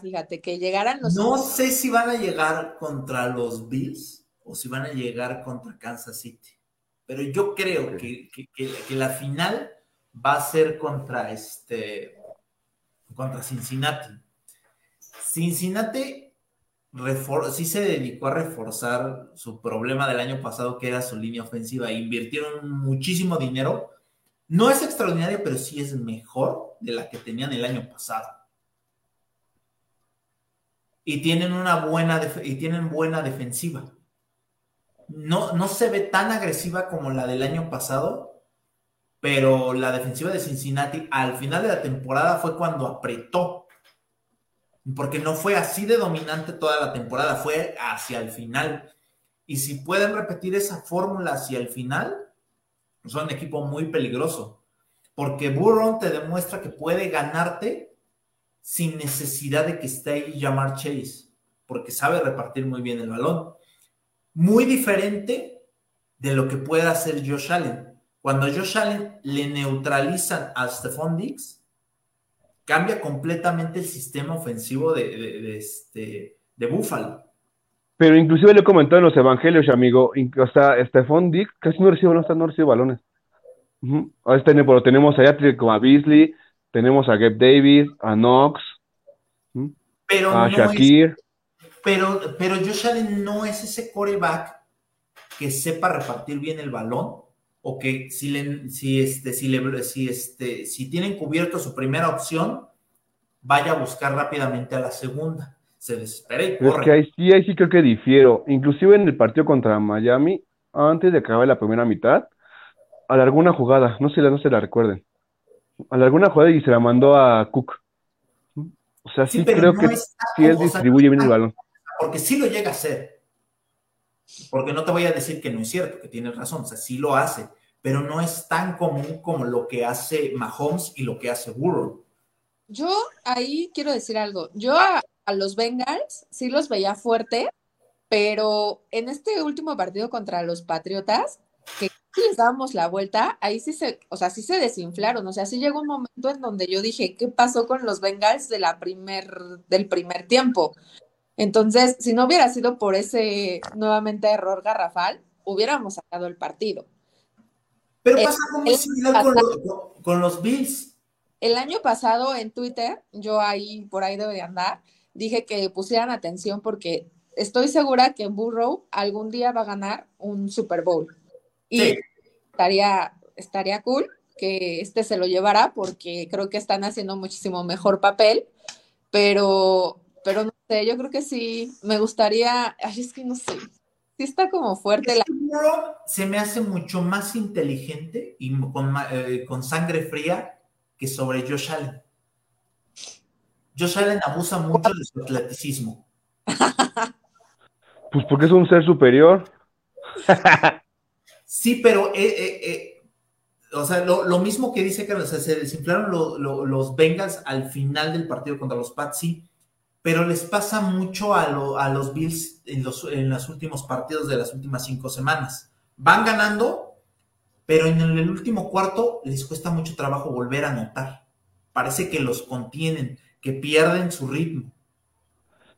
fíjate, que llegaran los. No sé si van a llegar contra los Bills o si van a llegar contra Kansas City. Pero yo creo que, la final va a ser contra este. contra Cincinnati. Cincinnati sí se dedicó a reforzar su problema del año pasado, que era su línea ofensiva. Invirtieron muchísimo dinero. No es extraordinaria, pero sí es mejor de la que tenían el año pasado. Y tienen una buena, y tienen buena defensiva. No, no se ve tan agresiva como la del año pasado, pero la defensiva de Cincinnati al final de la temporada fue cuando apretó porque no fue así de dominante toda la temporada, fue hacia el final. Y si pueden repetir esa fórmula hacia el final, son un equipo muy peligroso, porque Burrow te demuestra que puede ganarte sin necesidad de que esté ahí llamar Chase, porque sabe repartir muy bien el balón. Muy diferente de lo que puede hacer Josh Allen. Cuando Josh Allen le neutralizan a Stephon Diggs, cambia completamente el sistema ofensivo de, este, de Buffalo. Pero inclusive le he comentado en los evangelios, amigo, o sea, Stephon Dick casi no recibe, no, no recibe balones. pero tenemos a como a Beasley, tenemos a Gabe Davis, a Knox, pero a Shakir. pero, pero Josh Allen no es ese coreback que sepa repartir bien el balón o que si, le, si, este, si, le, si, este, si tienen cubierto su primera opción, vaya a buscar rápidamente a la segunda. Se desespera y corre. Es que ahí sí, ahí sí creo que difiero. Inclusive en el partido contra Miami, antes de acabar la primera mitad, alargó una jugada, no sé, no se la recuerden. Alargó una jugada y se la mandó a Cook. O sea, sí, creo que sí él distribuye bien el balón. Porque sí lo llega a hacer. Porque no te voy a decir que no es cierto, que tienes razón, o sea, sí lo hace, pero no es tan común como lo que hace Mahomes y lo que hace Burrow. Yo ahí quiero decir algo. Yo a, los Bengals sí los veía fuerte, pero en este último partido contra los Patriotas, que les dábamos la vuelta, ahí sí se, o sea, sí se desinflaron. O sea, sí llegó un momento en donde yo dije, ¿qué pasó con los Bengals de la primer, del primer tiempo? Entonces, si no hubiera sido por ese nuevamente error garrafal, hubiéramos sacado el partido. Pero pasa como similar con, con los Bills. El año pasado en Twitter, yo ahí, por ahí debe de andar, dije que pusieran atención porque estoy segura que Burrow algún día va a ganar un Super Bowl. Y estaría, estaría cool que este se lo llevara porque creo que están haciendo muchísimo mejor papel, pero, pero no sé, yo creo que sí, me gustaría, ay, es que no sé, sí está como fuerte. La... Se me hace mucho más inteligente y con, eh, con sangre fría que sobre Josh Allen. Josh Allen abusa mucho de su atleticismo. Pues porque es un ser superior. sí, pero eh, eh, eh, o sea, lo, mismo que dice Carlos, se desinflaron los Bengals al final del partido contra los Pats, sí, pero les pasa mucho a, a los Bills en los, en los últimos partidos de las últimas cinco semanas. Van ganando, pero en el último cuarto les cuesta mucho trabajo volver a anotar. Parece que los contienen que pierden su ritmo.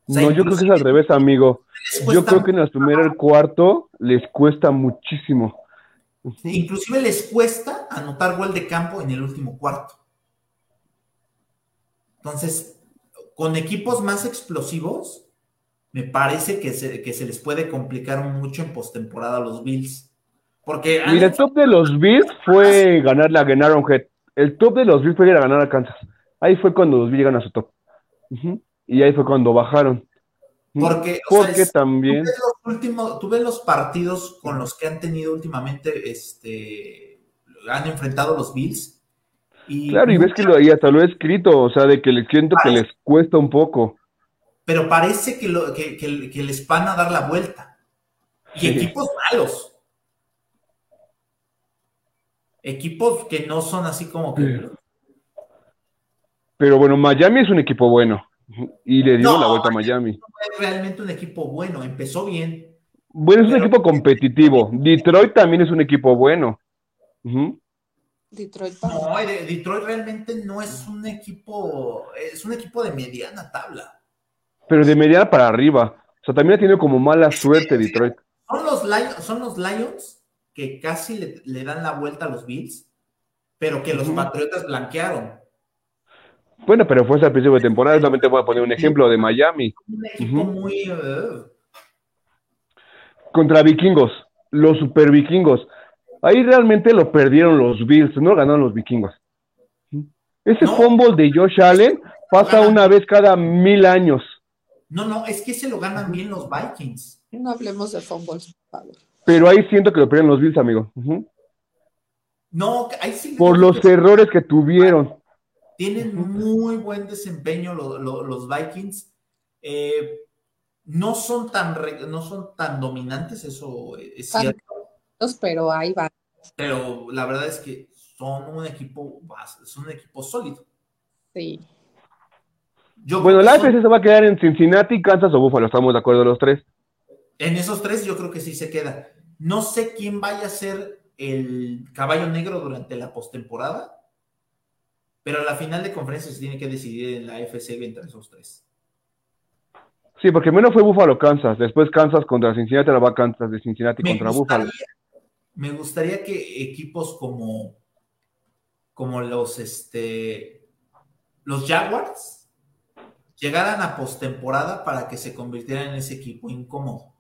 no, yo creo que es al revés, amigo. Yo creo que en el primer cuarto les cuesta muchísimo. inclusive les cuesta anotar gol de campo en el último cuarto. Entonces, con equipos más explosivos, me parece que se, que se les puede complicar mucho en postemporada a los Bills. Porque Mira, el top de los Bills fue ganar la Genaron Head. El top de los Bills fue ir a ganar a Kansas. Ahí fue cuando los vi llegan a su top. Y ahí fue cuando bajaron. Porque, Porque también. Tú ves, los últimos, tú ves los partidos con los que han tenido últimamente, este, han enfrentado los Bills. Y claro, y ves que lo, y hasta lo he escrito, o sea, de que les siento que les cuesta un poco. Pero parece que, lo, que, que, les van a dar la vuelta. Y equipos malos. Equipos que no son así como que. Pero bueno, Miami es un equipo bueno. Y le dio la vuelta a Miami. No es realmente un equipo bueno, empezó bien. Bueno, es un equipo competitivo. Detroit también es un equipo bueno. Detroit. No, Detroit realmente no es un equipo, es un equipo de mediana tabla. Pero de mediana para arriba. O sea, también ha tenido como mala suerte Detroit. Son los, Lions, son los Lions que casi le, dan la vuelta a los Bills, pero que los Patriotas blanquearon. Bueno, pero fue al principio de temporada. Solamente voy a poner un ejemplo de Miami. Un equipo muy. Uh, Contra vikingos, los super vikingos. Ahí realmente lo perdieron los Bills, no ganaron los vikingos. Ese fumble de Josh Allen pasa una vez cada mil años. No, no, es que se lo ganan bien los Vikings. No hablemos de fumbles, por favor. Pero ahí siento que lo perdieron los Bills, amigo. No, ahí sí. Por los errores que tuvieron. Tienen muy buen desempeño los Vikings. Eh, no son tan no son tan dominantes, eso es cierto. Pero ahí va. Pero la verdad es que son un equipo son un equipo sólido. Sí. bueno, la AFC se va a quedar en Cincinnati, Kansas o Buffalo, estamos de acuerdo los tres. En esos tres yo creo que sí se queda. No sé quién vaya a ser el caballo negro durante la postemporada, pero la final de conferencia se tiene que decidir en la FC entre esos tres. Sí, porque menos fue Buffalo Kansas, después Kansas contra Cincinnati, la va Kansas de Cincinnati contra Buffalo. Me gustaría que equipos como, como los, este, los Jaguars llegaran a postemporada para que se convirtieran en ese equipo incómodo.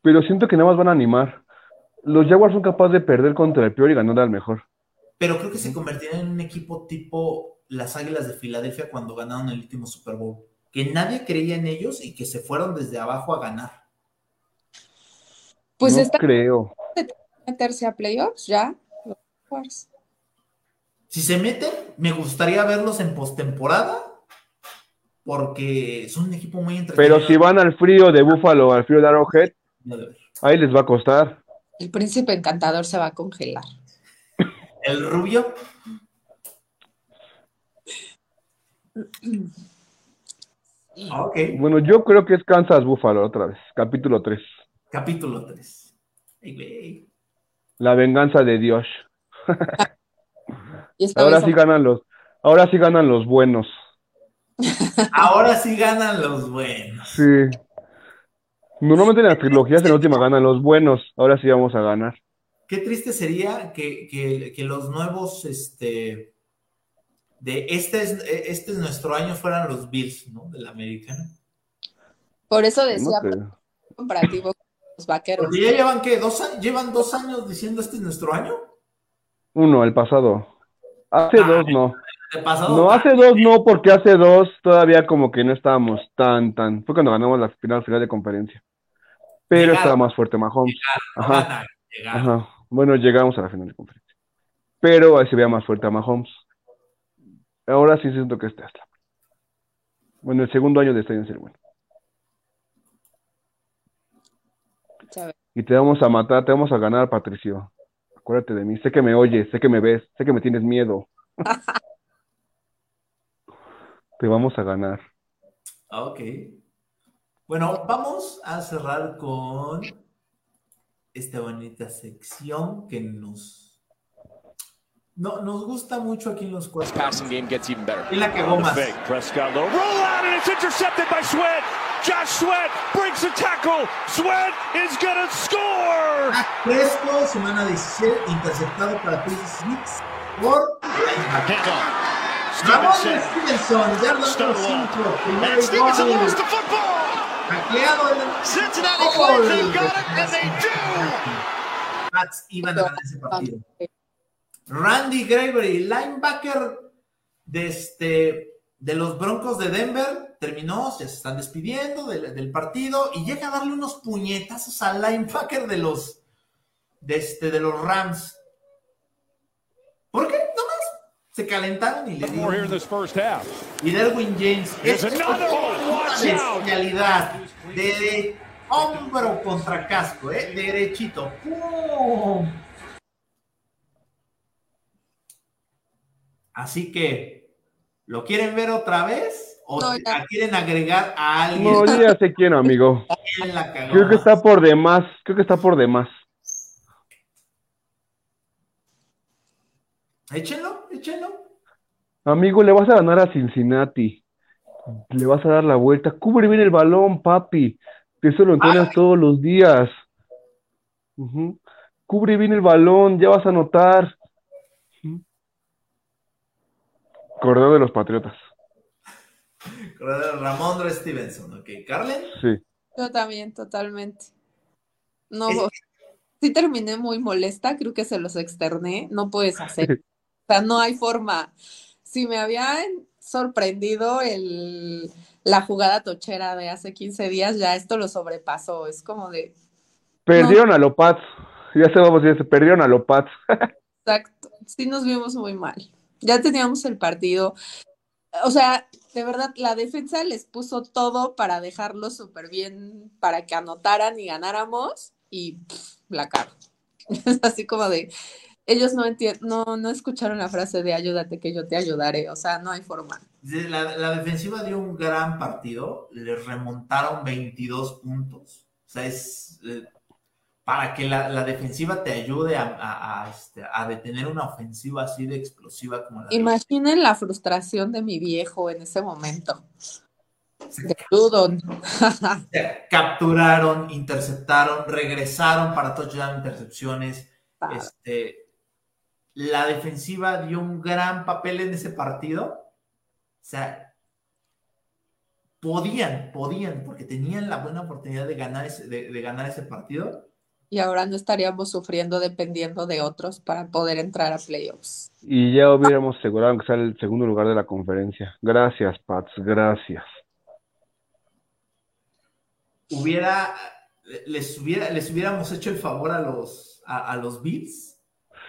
Pero siento que nada más van a animar. Los Jaguars son capaces de perder contra el peor y ganar al mejor pero creo que se convirtieron en un equipo tipo las Águilas de Filadelfia cuando ganaron el último Super Bowl, que nadie creía en ellos y que se fueron desde abajo a ganar. Pues no está creo. Meterse a playoffs ya. Si se meten, me gustaría verlos en postemporada porque son un equipo muy entretenido. Pero si van al frío de Búfalo, al frío de Arrowhead, ahí les va a costar. El príncipe encantador se va a congelar. ¿El rubio? Ah, bueno, yo creo que es Kansas Buffalo otra vez, capítulo 3. Capítulo 3. La venganza de Dios. ahora sí ganan los, ahora sí ganan los buenos. Ahora sí ganan los buenos. Sí. Normalmente en las trilogías en la última ganan los buenos. Ahora sí vamos a ganar. Qué triste sería que, que- que los nuevos, este, de este es, este es nuestro año fueran los Bills, ¿no? Del americano. Por eso No decía creo. comparativo los vaqueros. Porque ya llevan, ¿qué? ¿Dos años? ¿Llevan dos años diciendo este es nuestro año? Uno, el pasado. Hace Ah, dos no. ¿El pasado? No, hace dos no, porque hace dos todavía como que no estábamos tan, tan. Fue cuando ganamos la final, final de conferencia. Pero Llegaron. estaba más fuerte Mahomes. Ajá, ajá. Bueno, llegamos a la final de conferencia. Pero ahí se veía más fuerte a Mahomes. Ahora sí siento que este hasta. Bueno, el segundo año de este año es el bueno. Y te vamos a matar, te vamos a ganar, Patricio. Acuérdate de mí. Sé que me oyes, sé que me ves, sé que me tienes miedo. Te vamos a ganar. Ah, Ok. Bueno, vamos a cerrar con esta bonita sección que nos, no, nos gusta mucho aquí en los cuatro. Passing game gets even better. Y la cagó más. Fake. Prescott low. Roll out and it's intercepted by Sweat. Josh Sweat breaks a tackle. Sweat is going to score. Ah, Fresco, semana 17, interceptado para Chris Smith por linebacker. Handoff. Ramón Stevenson. Stevenson, yarda Stone número wall. 5. And Primer Stevenson lost the football. Hackeado en el Cincinnati claims they've got it, and they do. Pats iban a ganar ese partido. Randy Gravery, linebacker de, este, de los Broncos de Denver, terminó, ya se están despidiendo del, del partido y llega a darle unos puñetazos al linebacker de los, de, este, de los Rams. ¿Por qué? Nomás se calentaron y le dieron. Y Derwin James, es una out. bestialidad de hombro contra casco, ¿eh? derechito. ¡Pum! Así que, ¿lo quieren ver otra vez? ¿O No, ya. quieren agregar a alguien No, yo ya sé quién, amigo. la Creo que está por demás. Creo que está por demás. Échenlo, échenlo. Amigo, le vas a ganar a Cincinnati. Le vas a dar la vuelta. Cubre bien el balón, papi. Eso lo entrenas todos los días. Cubre bien el balón, ya vas a notar. Corredor de los Patriotas. Ramondre Stevenson, ok. Carlen, Sí. Yo también, totalmente. No, Es- sí terminé muy molesta, creo que se los externé, no puedes hacer. O sea, no hay forma. Si me habían sorprendido el, la jugada tochera de hace 15 días, ya esto lo sobrepasó. Es como de, Perdieron a los Pats. Ya se vamos a decir, perdieron a los Pats. exacto, sí nos vimos muy mal. Ya teníamos el partido. O sea, de verdad, la defensa les puso todo para dejarlo súper bien, para que anotaran y ganáramos, y pff, la cara. Es así como de, ellos no entienden, no, no escucharon la frase de ayúdate que yo te ayudaré, o sea, no hay forma. la, defensiva dio un gran partido, le remontaron 22 puntos. O sea, es eh, para que la, la defensiva te ayude a, a- a, este, a detener una ofensiva así de explosiva como la de Imaginen la frustración de mi viejo en ese momento. De Judon. capturaron, interceptaron, regresaron para touchdown, intercepciones. Este, la defensiva dio un gran papel en ese partido. O sea, podían, podían, porque tenían la buena oportunidad de ganar ese, de, de ganar ese partido. Y ahora no estaríamos sufriendo dependiendo de otros para poder entrar a playoffs. Y ya hubiéramos asegurado que sea el segundo lugar de la conferencia. Gracias, Pats, gracias. Hubiera, les hubiera, les hubiéramos hecho el favor a los, a, a los Bills,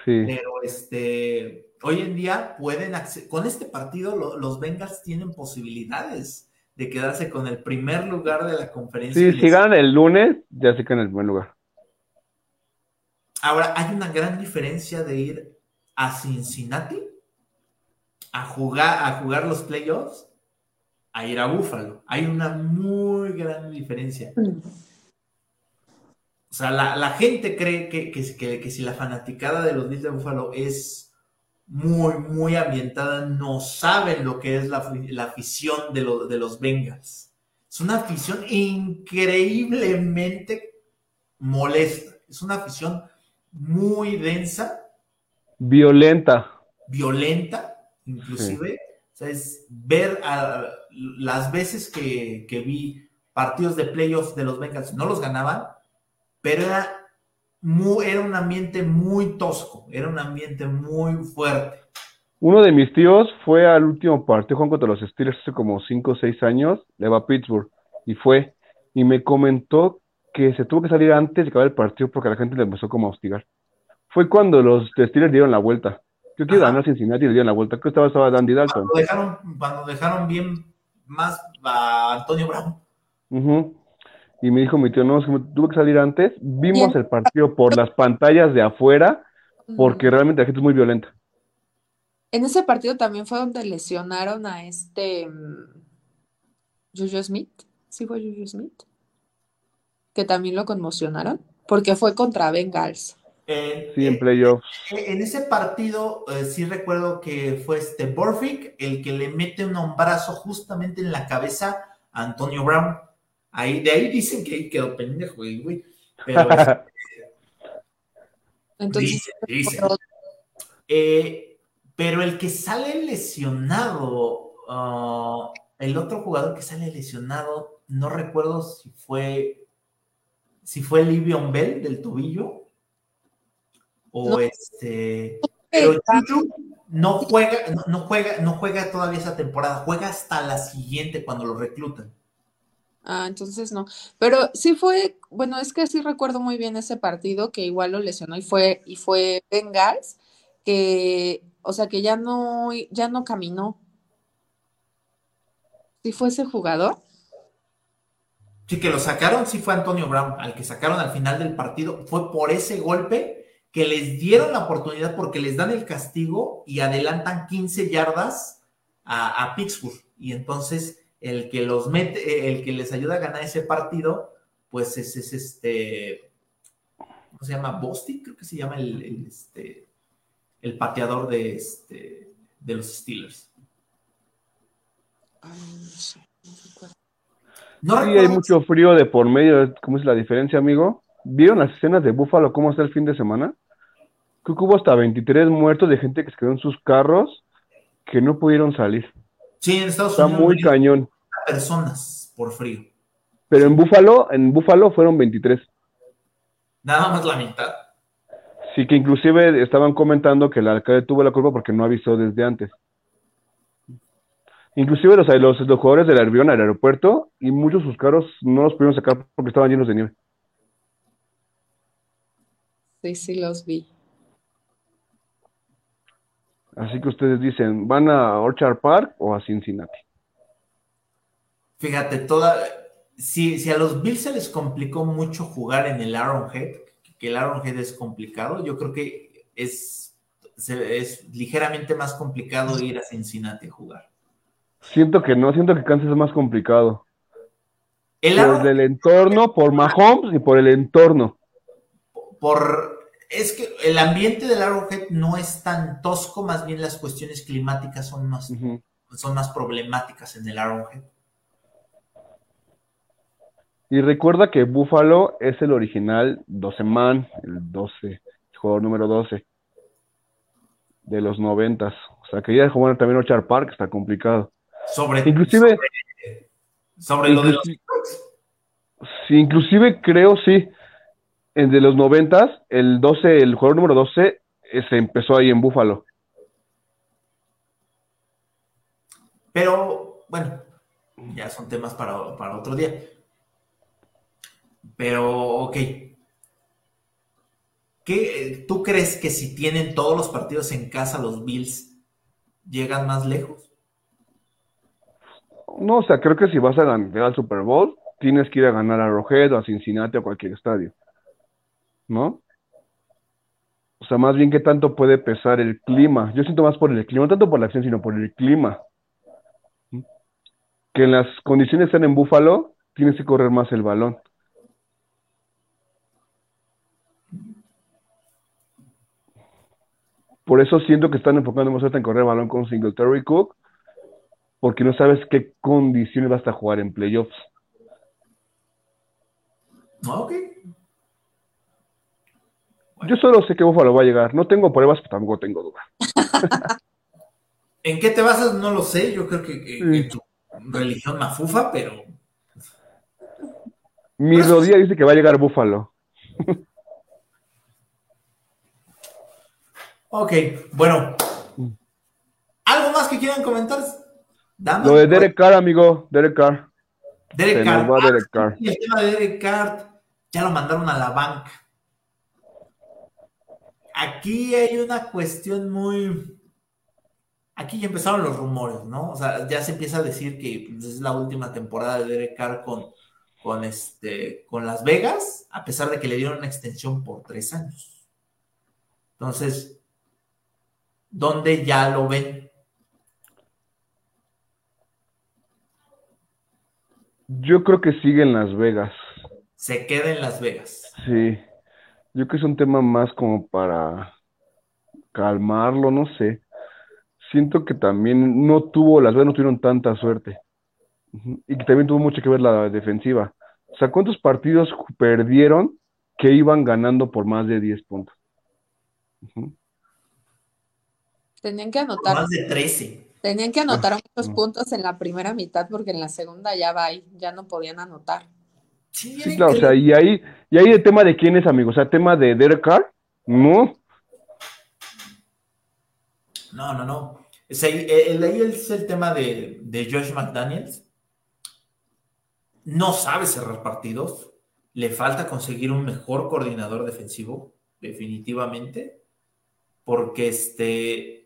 Sí. pero este, hoy en día pueden, con este partido lo- los Bengals tienen posibilidades de quedarse con el primer lugar de la conferencia. Sí, si les- ganan el lunes, ya se quedan en el buen lugar. Ahora, hay una gran diferencia de ir a Cincinnati a jugar, a jugar los playoffs a ir a Buffalo. Hay una muy gran diferencia. O sea, la, la gente cree que, que, que- que si la fanaticada de los Bills de Buffalo es muy, muy ambientada, no saben lo que es la, la afición de, de los Bengals. Es una afición increíblemente molesta. Es una afición muy densa. Violenta. Violenta, inclusive. O sea, es ver a, las veces que, que vi partidos de playoffs de los Bengals, no los ganaban, pero era era un ambiente muy tosco, era un ambiente muy fuerte. Uno de mis tíos fue al último partido Juan contra los Steelers hace como 5 o 6 años, le va a Pittsburgh, y fue, y me comentó que se tuvo que salir antes de acabar el partido porque la gente le empezó como a hostigar. Fue cuando los Steelers dieron la vuelta. Yo quiero ganar Cincinnati y le dieron la vuelta. ¿Qué estaba, estaba Dandy Dalton? Cuando dejaron, cuando dejaron bien más a Antonio Brown. Y me dijo mi tío, no, tuve que salir antes. Vimos el partido por las pantallas de afuera, porque realmente la gente es muy violenta. En ese partido también fue donde lesionaron a este mm, Juju Smith. ¿Sí fue Juju Smith? Que también lo conmocionaron, porque fue contra Bengals. Eh, sí, en playoffs. Eh, en ese partido eh, sí recuerdo que fue este Borfick el que le mete un hombrazo justamente en la cabeza a Antonio Brown Ahí, de ahí dicen que ahí quedó pendejo, güey. Pero, Entonces, eh, pero el que sale lesionado, ah, el otro jugador que sale lesionado, no recuerdo si fue si fue Livion Bell del tobillo o este pero no juega, no juega, no juega todavía esa temporada, juega hasta la siguiente cuando lo reclutan. Ah, entonces no. Pero sí fue, bueno, es que sí recuerdo muy bien ese partido que igual lo lesionó y fue, y fue Bengals, que, o sea, que ya no, ya no caminó. ¿Sí fue ese jugador? Sí, que lo sacaron, sí fue Antonio Brown, al que sacaron al final del partido. Fue por ese golpe que les dieron la oportunidad porque les dan el castigo y adelantan 15 yardas a, Pittsburgh. Y entonces el que los mete, el que les ayuda a ganar ese partido, pues es, este, ¿cómo se llama? Bosti, creo que se llama el, este, el pateador de, este, de los Steelers. no sí, hay mucho frío de por medio. ¿Cómo es la diferencia, amigo? ¿Vieron las escenas de Búfalo cómo está el fin de semana? Creo que hubo hasta 23 muertos de gente que se quedó en sus carros que no pudieron salir. Sí, en Estados Está muy cañón. Personas por frío. Pero en Búfalo, en Búfalo fueron 23. Nada más la mitad. Sí, que inclusive estaban comentando que el alcalde tuvo la culpa porque no avisó desde antes. Inclusive los, los, los jugadores del avión al aeropuerto y muchos de sus carros no los pudieron sacar porque estaban llenos de nieve. Sí, sí, los vi. Así que ustedes dicen, ¿van a Orchard Park o a Cincinnati? Fíjate, toda, si, si a los Bills se les complicó mucho jugar en el Arrowhead, que el Arrowhead es complicado, yo creo que es, es ligeramente más complicado ir a Cincinnati a jugar. Siento que no, siento que Kansas es más complicado. El por el entorno, por Mahomes y por el entorno. Por, es que el ambiente del Arrowhead no es tan tosco, más bien las cuestiones climáticas son más, son más problemáticas en el Arrowhead. Y recuerda que Buffalo es el original 12 man, el 12, el jugador número 12 de los noventas. O sea, que ya jugar también Ochar Park está complicado. Sobre, inclusive, sobre, lo de los... Sí, inclusive creo, sí, en de los noventas, el 12, el jugador número 12 eh, se empezó ahí en Búfalo. Pero, bueno, ya son temas para, para otro día. Pero, ok. ¿Qué, ¿Tú crees que si tienen todos los partidos en casa los Bills, llegan más lejos? No, o sea, creo que si vas a ganar al Super Bowl, tienes que ir a ganar a Rojet o a Cincinnati o a cualquier estadio. ¿no? O sea, más bien que tanto puede pesar el clima. Yo siento más por el clima, no tanto por la acción, sino por el clima. Que en las condiciones están en Búfalo, tienes que correr más el balón. Por eso siento que están enfocando más en correr balón con Singletary Cook, porque no sabes qué condiciones vas a jugar en playoffs. Ok. Yo solo sé que Buffalo va a llegar. No tengo pruebas, pero tampoco tengo duda. ¿En qué te basas? No lo sé. Yo creo que, Sí. tu religión mafufa, pero Mi rodilla dice que va a llegar Buffalo. Ok, bueno. ¿Algo más que quieran comentar? Lo de Derek Carr, amigo. Derek Carr. Derek Carr. Ah, Derek Carr. el tema de Derek Carr ya lo mandaron a la banca. Aquí hay una cuestión muy. Aquí ya empezaron los rumores, ¿no? O sea, ya se empieza a decir que pues, es la última temporada de Derek Carr con, con, este, con Las Vegas, a pesar de que le dieron una extensión por tres años. Entonces, ¿dónde ya lo ven? Yo creo que sigue en Las Vegas. Se queda en Las Vegas. Sí. Yo creo que es un tema más como para calmarlo, no sé. Siento que también no tuvo, Las Vegas no tuvieron tanta suerte. Y que también tuvo mucho que ver la defensiva. O sea, ¿cuántos partidos perdieron que iban ganando por más de 10 puntos? Tenían que anotar, Más de 13. Tenían que anotar muchos mm. puntos en la primera mitad porque en la segunda ya va ahí, ya no podían anotar. Sí, Sí, claro, o sea, y ahí, y ahí el tema de quién es, amigo. O sea, tema de Derek Carr, no. No, no, no. Es ahí, el, ahí es el tema de, de Josh McDaniels. No sabe cerrar partidos. Le falta conseguir un mejor coordinador defensivo, definitivamente. Porque este.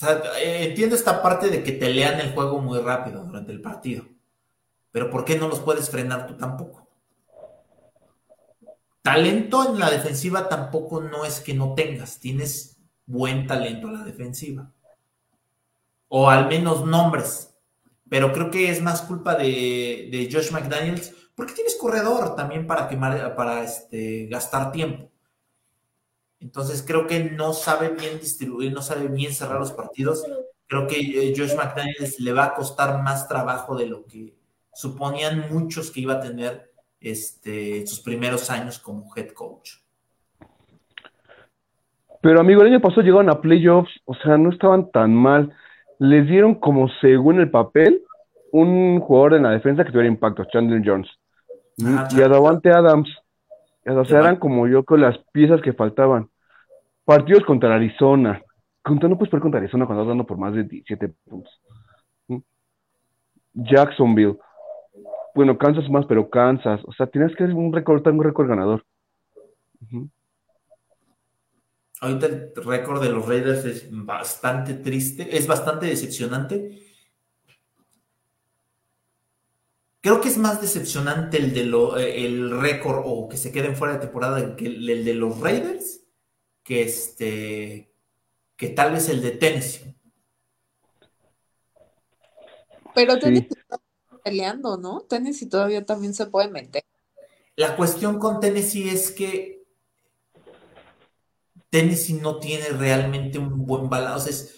Eh, entiendo esta parte de que te lean el juego muy rápido durante el partido. Pero ¿por qué no los puedes frenar tú tampoco? Talento en la defensiva tampoco no es que no tengas. Tienes buen talento a la defensiva. O al menos nombres. Pero creo que es más culpa de, de Josh McDaniels. Porque tienes corredor también para quemar, para este, gastar tiempo. Entonces creo que no sabe bien distribuir, no sabe bien cerrar los partidos. Creo que eh, Josh McDaniels le va a costar más trabajo de lo que suponían muchos que iba a tener este, sus primeros años como head coach. Pero amigo, el año pasado llegaron a playoffs, o sea, no estaban tan mal. Les dieron como según el papel un jugador en la defensa que tuviera impacto, Chandler Jones. Ah, y a Davante Adams. O sea, eran como yo con las piezas que faltaban. Partidos contra Arizona. Contra, no puedes perder contra Arizona cuando estás dando por más de 17 puntos. ¿Mm? Jacksonville. Bueno, Kansas más, pero Kansas. O sea, tienes que un récord, un récord ganador. Ahorita el récord de los Raiders es bastante triste, es bastante decepcionante. Creo que es más decepcionante el de lo, eh, récord o que se queden fuera de temporada que el de los Raiders que este que tal vez el de Tennessee. Pero Sí. Tennessee está peleando, ¿no? Tennessee todavía también se puede meter. La cuestión con Tennessee es que Tennessee no tiene realmente un buen balance. Es-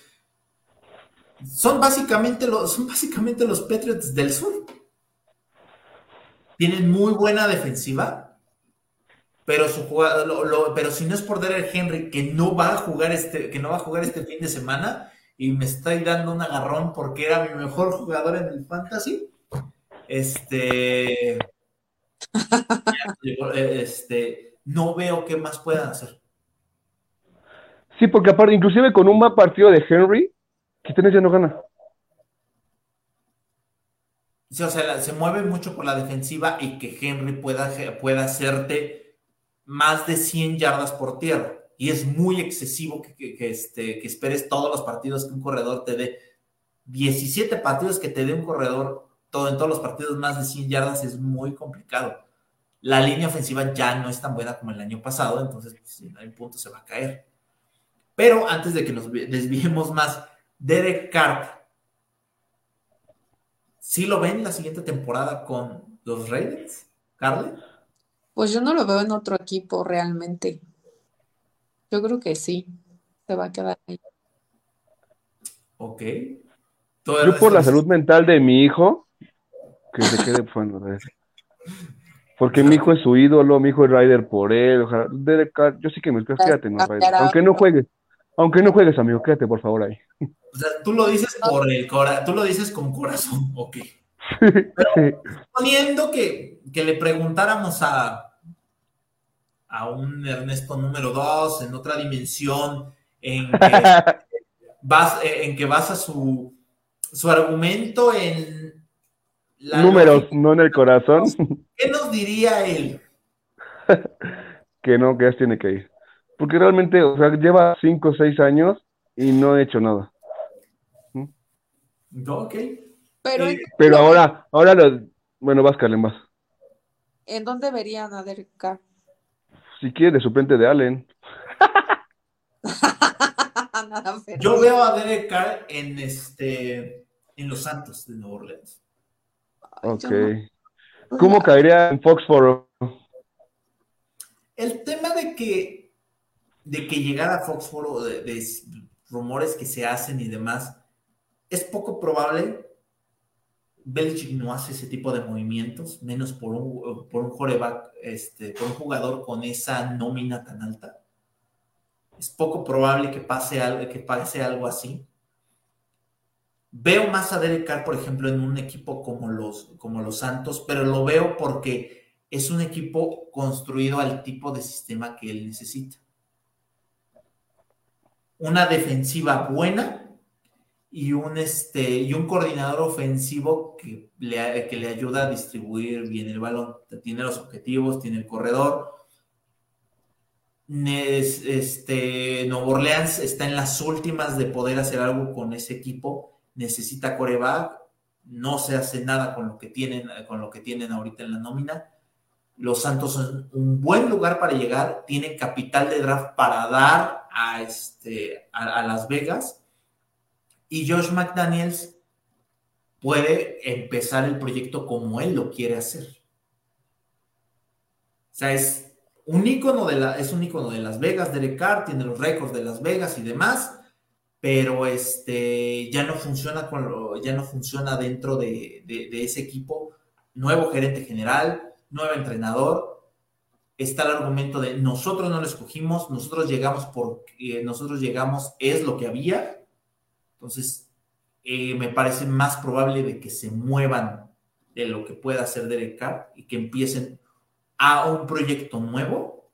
son básicamente los, son básicamente los Patriots del sur. Tienen muy buena defensiva, pero su jugada- lo- lo- pero si no es por Derek Henry que no va a jugar este, que no va a jugar este fin de semana y me estoy dando un agarrón porque era mi mejor jugador en el fantasy. Este este, no veo qué más puedan hacer. Sí, porque aparte, inclusive con un mal partido de Henry, que Tennessee ya no gana. Sí, o sea, se mueve mucho por la defensiva y que Henry pueda, pueda hacerte más de 100 yardas por tierra. Y es muy excesivo que, este, que esperes todos los partidos que un corredor te dé. 17 partidos que te dé un corredor todo, en todos los partidos más de 100 yardas es muy complicado. La línea ofensiva ya no es tan buena como el año pasado, entonces pues, no hay punto se va a caer. Pero antes de que nos desviemos más, Derek Carr ¿Sí lo ven la siguiente temporada con los Raiders, Carly? Pues yo no lo veo en otro equipo realmente. Yo creo que sí. se va a quedar ahí. Ok. Yo por la salud mental de mi hijo, que se quede bueno, porque mi hijo es su ídolo, mi hijo es Ryder por él, ojalá, yo sí que me quédate, no, Ryder. Aunque no juegues, aunque no juegues, amigo, quédate por favor ahí. O sea, tú lo dices por el corazón, tú lo dices con corazón, ok. Pero, suponiendo que, que le preguntáramos a, a un Ernesto número 2 en otra dimensión, en que, vas, en que basa su, su argumento en números, no en el corazón. ¿Qué nos diría él? que no, que ya tiene que ir. Porque realmente, o sea, lleva 5 o 6 años y no ha hecho nada. Ok. Pero, eh, pero ahora, ahora lo, bueno, vas, Carlen, vas. ¿En dónde verían a Derek Carr? Si quiere, de suplente de Allen. Yo veo a Derek Carr en este en los Santos de Nueva Orleans. Ok. ¿Cómo caería en Foxborough? El tema de que de que llegara a Foxborough, de, rumores que se hacen y demás, es poco probable. Belichick no hace ese tipo de movimientos, menos por un, por un este, por un jugador con esa nómina tan alta. Es poco probable que pase algo, que pase algo así. Veo más a Derek Carr, por ejemplo, en un equipo como los, como los Santos, pero lo veo porque es un equipo construido al tipo de sistema que él necesita. Una defensiva buena y un, este, y un coordinador ofensivo que le, que le ayuda a distribuir bien el balón. Tiene los objetivos, tiene el corredor. Este, Nuevo Orleans está en las últimas de poder hacer algo con ese equipo necesita coreback, no se hace nada con lo que tienen, con lo que tienen ahorita en la nómina. Los Santos son un buen lugar para llegar, tienen capital de draft para dar a, este, a, Las Vegas. Y Josh McDaniels puede empezar el proyecto como él lo quiere hacer. O sea, es un icono de, la, es un icono de Las Vegas, Derek Carr tiene los récords de Las Vegas y demás pero este, ya no funciona con lo, ya no funciona dentro de, ese equipo. Nuevo gerente general, nuevo entrenador. Está el argumento de nosotros no lo escogimos, nosotros llegamos porque nosotros llegamos, es lo que había. Entonces, eh, me parece más probable de que se muevan de lo que pueda hacer Derek Carr y que empiecen a un proyecto nuevo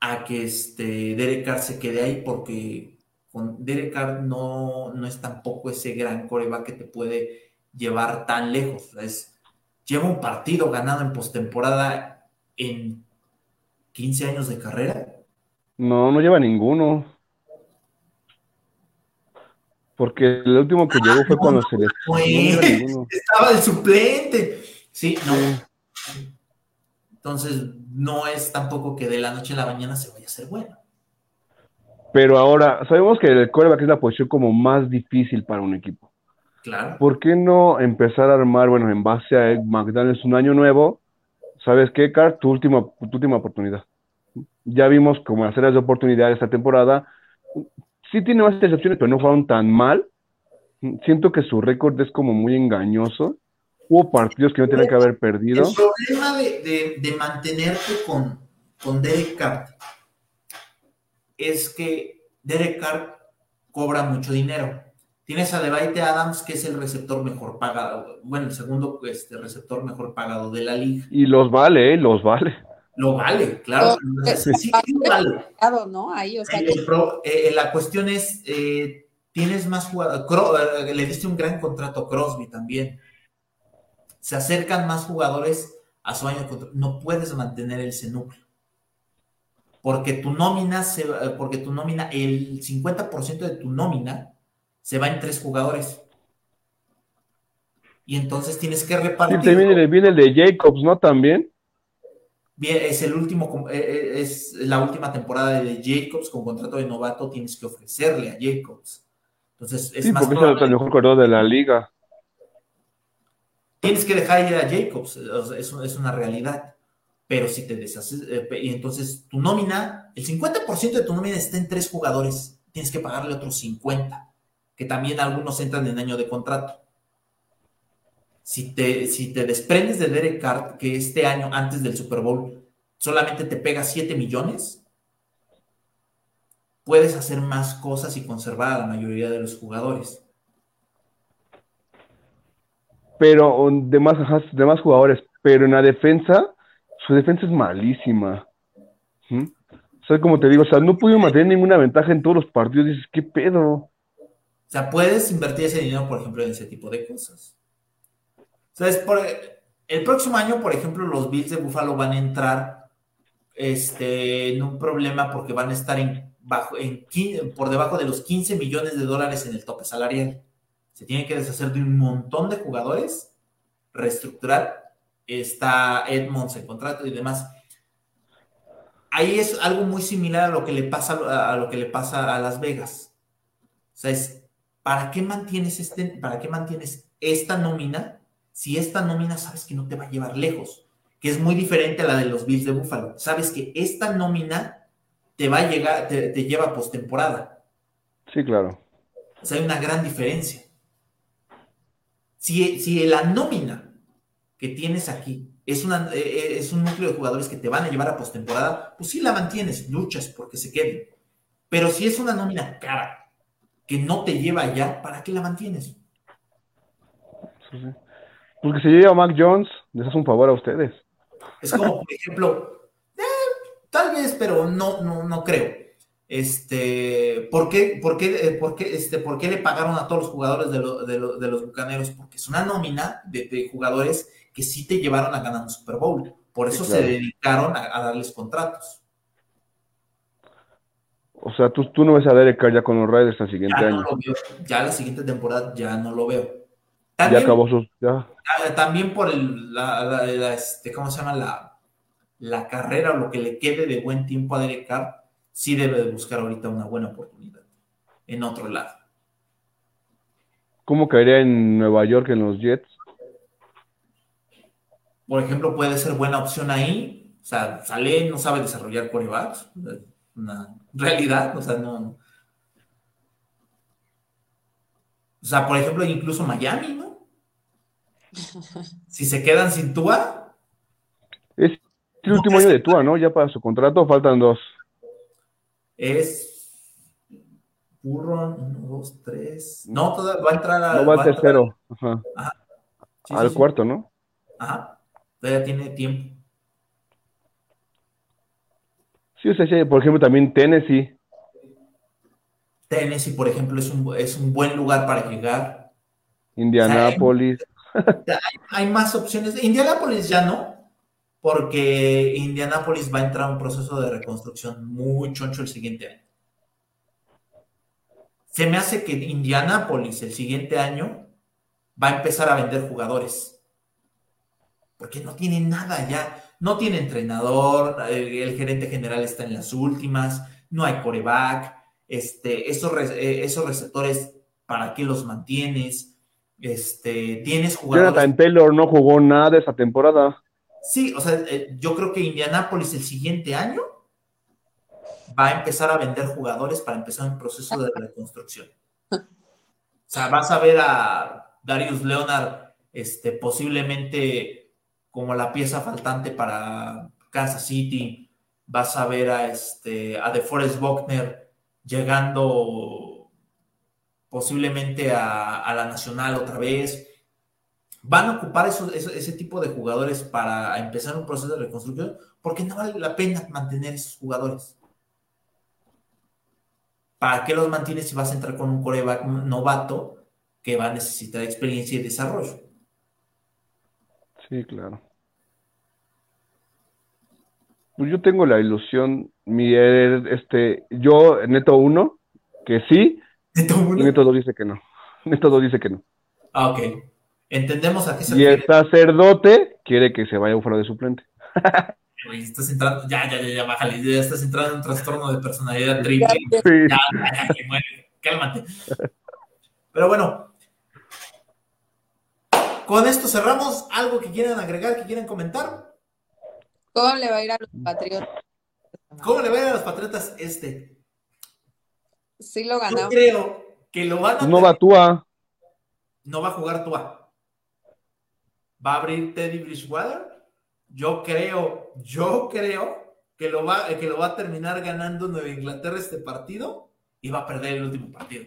a que este Derek Carr se quede ahí porque con Derek Carr no, no es tampoco ese gran coreback que te puede llevar tan lejos. Es, lleva un partido ganado en postemporada en 15 años de carrera. No, no lleva ninguno. Porque el último que llegó fue cuando se les... estaba el suplente. Sí, no. Entonces, no es tampoco que de la noche a la mañana se vaya a ser bueno. Pero ahora, sabemos que el coreback es la posición como más difícil para un equipo. Claro. ¿Por qué no empezar a armar, bueno, en base a McDaniels un año nuevo? ¿Sabes qué, Carl? Tu última, tu última oportunidad. Ya vimos cómo hacer las oportunidades esta temporada. Sí tiene más excepciones, pero no fueron tan mal. Siento que su récord es como muy engañoso Hubo partidos que no tenían que haber perdido. El problema de, mantenerte con, con Derek Carr es que Derek Carr cobra mucho dinero. Tienes a Devite Adams, que es el receptor mejor pagado, bueno, el segundo este, receptor mejor pagado de la liga. Y los vale, ¿eh? los vale. Lo vale, claro. sí, vale. ¿no? Ahí, o sea, eh, la cuestión es, eh, tienes más jugadores, le diste un gran contrato a Crosby también se acercan más jugadores a su año de No puedes mantener ese núcleo. Porque tu nómina, se, porque tu nómina, el 50% de tu nómina se va en tres jugadores. Y entonces tienes que repartir. Sí, viene, viene el de Jacobs, ¿no? También. Bien, es el último, eh, eh, es la última temporada de Jacobs con contrato de novato, tienes que ofrecerle a Jacobs. Entonces es sí, porque es el mejor corredor de la liga. Tienes que dejar ir a Jacobs, es, es una realidad. pero si te deshaces, eh, y entonces tu nómina, el 50% de tu nómina está en tres jugadores, tienes que pagarle otros 50, que también algunos entran en año de contrato. Si te, si te desprendes de Derek Carr, que este año antes del Super Bowl solamente te pega 7 millones, puedes hacer más cosas y conservar a la mayoría de los jugadores. Pero de más, de más jugadores, pero en la defensa, su defensa es malísima. ¿Mm? O sea, como te digo, o sea, no pudieron mantener ninguna ventaja en todos los partidos. Dices, ¿qué pedo? O sea, puedes invertir ese dinero, por ejemplo, en ese tipo de cosas. Por, el próximo año, por ejemplo, los Bills de Buffalo van a entrar este, en un problema porque van a estar en, bajo, en, por debajo de los 15 millones de dólares en el tope salarial. Se tienen que deshacer de un montón de jugadores, reestructurar. Está Edmonds en contrato y demás. Ahí es algo muy similar a lo que le pasa a lo que le pasa a Las Vegas. O sea, es ¿para qué mantienes este, para qué mantienes esta nómina si esta nómina sabes que no te va a llevar lejos? Que es muy diferente a la de los Bills de Buffalo. Sabes que esta nómina te va a llegar, te, te lleva postemporada. Sí, claro. O sea, hay una gran diferencia. Si, si la nómina que tienes aquí es, una, eh, eh, es un núcleo de jugadores que te van a llevar a postemporada, pues sí la mantienes, luchas porque se queden. Pero si es una nómina cara que no te lleva allá, ¿para qué la mantienes? Porque si lleva a Mac Jones, les hace un favor a ustedes. Es como, por ejemplo, eh, tal vez, pero no, no, no creo. Este, ¿por qué, por qué, por qué, este, ¿por qué le pagaron a todos los jugadores de, lo, de, lo, de los bucaneros? Porque es una nómina de, de, jugadores que sí te llevaron a ganar un Super Bowl. Por eso sí, claro. se dedicaron a, a, darles contratos. O sea, tú, tú no ves a Derek Carr ya con los Raiders el siguiente ya año. No veo, ya la siguiente temporada ya no lo veo. También, ya acabó sus. Ya. También por el, la, la, la, este, ¿cómo se llama? La, la carrera o lo que le quede de buen tiempo a Derek Carr sí debe de buscar ahorita una buena oportunidad en otro lado. ¿Cómo caería en Nueva York en los Jets? Por ejemplo, puede ser buena opción ahí. O sea, sale, no sabe desarrollar corebacks. Una realidad, o sea, no. O sea, por ejemplo, incluso Miami, ¿no? Si se quedan sin Tua. Es el último año de Tua, ¿no? Ya para su contrato faltan dos es burro, uno, dos, tres. No, toda, va a entrar a, No va al tercero. Ajá. Ajá. Sí, al sí, cuarto, ¿no? Ajá. Todavía tiene tiempo. Sí, o sea, por ejemplo, también Tennessee. Tennessee, por ejemplo, es un, es un buen lugar para llegar. Indianápolis. O sea, hay, hay, más opciones. Indianápolis ya no, porque Indianápolis va a entrar a un proceso de reconstrucción muy choncho el siguiente año. Se me hace que Indianápolis el siguiente año va a empezar a vender jugadores. Porque no tiene nada ya. No tiene entrenador, el, el gerente general está en las últimas, no hay coreback, este, esos, esos receptores, ¿para qué los mantienes? Este, tienes jugadores. Jonathan Taylor no jugó nada esa temporada. Sí, o sea, eh, yo creo que Indianápolis el siguiente año va a empezar a vender jugadores para empezar un proceso de reconstrucción. O sea, vas a ver a Darius Leonard este, posiblemente como la pieza faltante para Kansas City. Vas a ver a, este, a DeForest Buckner llegando posiblemente a, la Nacional otra vez van a ocupar ese tipo de jugadores para empezar un proceso de reconstrucción, porque no vale la pena mantener esos jugadores. ¿Para qué los mantienes si vas a entrar con un coreback novato que va a necesitar experiencia y desarrollo? Sí, claro. Pues yo tengo la ilusión, mi este, yo, Neto 1, que sí, Neto 1. y Neto 2 dice que no. Neto 2 dice que no. Ah, ok. Entendemos a qué se Y el sacerdote quiere que se vaya fuera de suplente. Oye, estás entrando, ya, ya, ya, ya, bájale, ya estás entrando en un trastorno de personalidad triple. Sí. Ya, ya, ya, que muere, cálmate. Pero bueno, con esto cerramos. ¿Algo que quieran agregar, que quieran comentar? ¿Cómo le va a ir a los Patriotas? ¿Cómo le va a ir a los Patriotas este? Sí lo Yo ganamos. creo que lo van a No va Tua. no va a jugar Tua. Va a abrir Teddy Bridgewater. Yo creo, yo creo que lo va, que lo va a terminar ganando Nueva Inglaterra este partido y va a perder el último partido.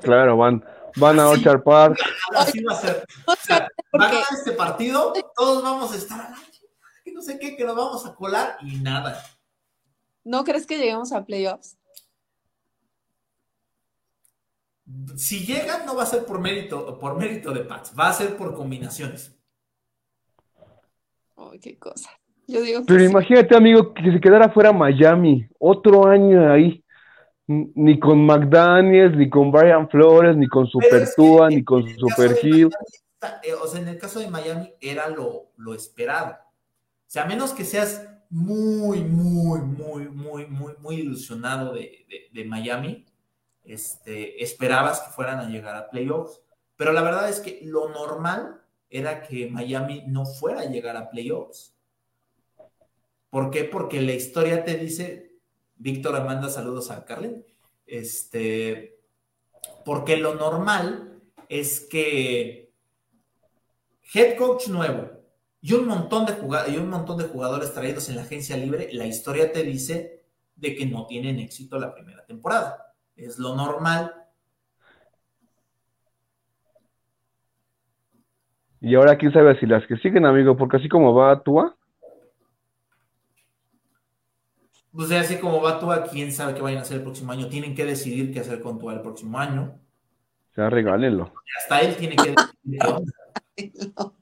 Claro, van, van a. Orchard Park. Así va a ser. O sea, sé va a ganar este partido, todos vamos a estar al aire, no sé qué, que nos vamos a colar y nada. ¿no crees que lleguemos a playoffs? Si llegan, no va a ser por mérito, por mérito de Pats, va a ser por combinaciones. Ay, qué cosa. Yo digo que Pero sí. imagínate, amigo, que se quedara fuera Miami. Otro año ahí. Ni con McDaniels, ni con Brian Flores, ni con Super es que Tua, ni con Super Hill. Eh, o sea, en el caso de Miami era lo, lo esperado. Sea, a menos que seas muy, muy, muy, muy, muy, muy ilusionado de, de- de Miami, este, esperabas que fueran a llegar a playoffs. Pero la verdad es que lo normal era que Miami no fuera a llegar a playoffs. ¿Por qué? Porque la historia te dice, Víctor manda saludos a Carlen, este, porque lo normal es que head coach nuevo y un montón de jugad- y un montón de jugadores traídos en la agencia libre, la historia te dice de que no tienen éxito la primera temporada. Es lo normal. Y ahora quién sabe si las que siguen, amigo, porque así como va Tua, O sea, así como va Tua, quién sabe qué vayan a hacer el próximo año. Tienen que decidir qué hacer con Tua el próximo año. ya regálenlo. Hasta él tiene que decidir qué onda. No.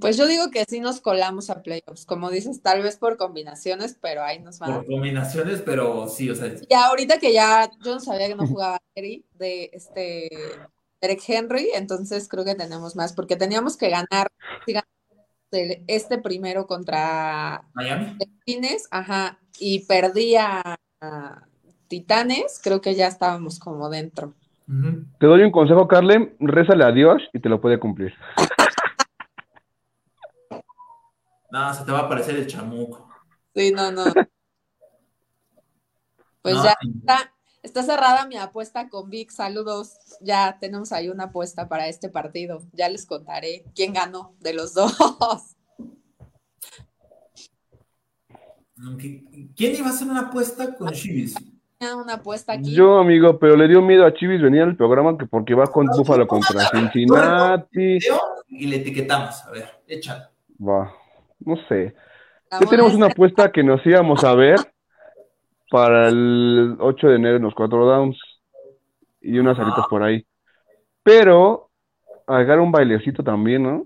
Pues yo digo que sí nos colamos a playoffs, como dices, tal vez por combinaciones, pero ahí nos van. por combinaciones, pero sí, o sea, Y ahorita que ya yo no sabía que no jugaba Henry, de este Derek Henry, entonces creo que tenemos más, porque teníamos que ganar si ganamos el- este primero contra Miami. Ajá, y perdí a, Titanes, creo que ya estábamos como dentro. Te doy un consejo, Carlen, rézale a Dios y te lo puede cumplir. No, se te va a aparecer el chamuco. Sí, no, no. Pues No, ya sí. está, está cerrada mi apuesta con Vic. Saludos. Ya tenemos ahí una apuesta para este partido. Ya les contaré quién ganó de los dos. ¿Qui- ¿Quién iba a hacer una apuesta con Chivis? Una apuesta aquí. Yo, amigo, pero le dio miedo a Chivis venir al programa que porque va con Búfalo contra Cincinnati. Y le etiquetamos. A ver, échalo. Va, no sé. Ya tenemos una apuesta que nos íbamos a ver para el 8 de enero en los cuatro downs y unas alitas por ahí. Pero agregar un bailecito también, ¿no?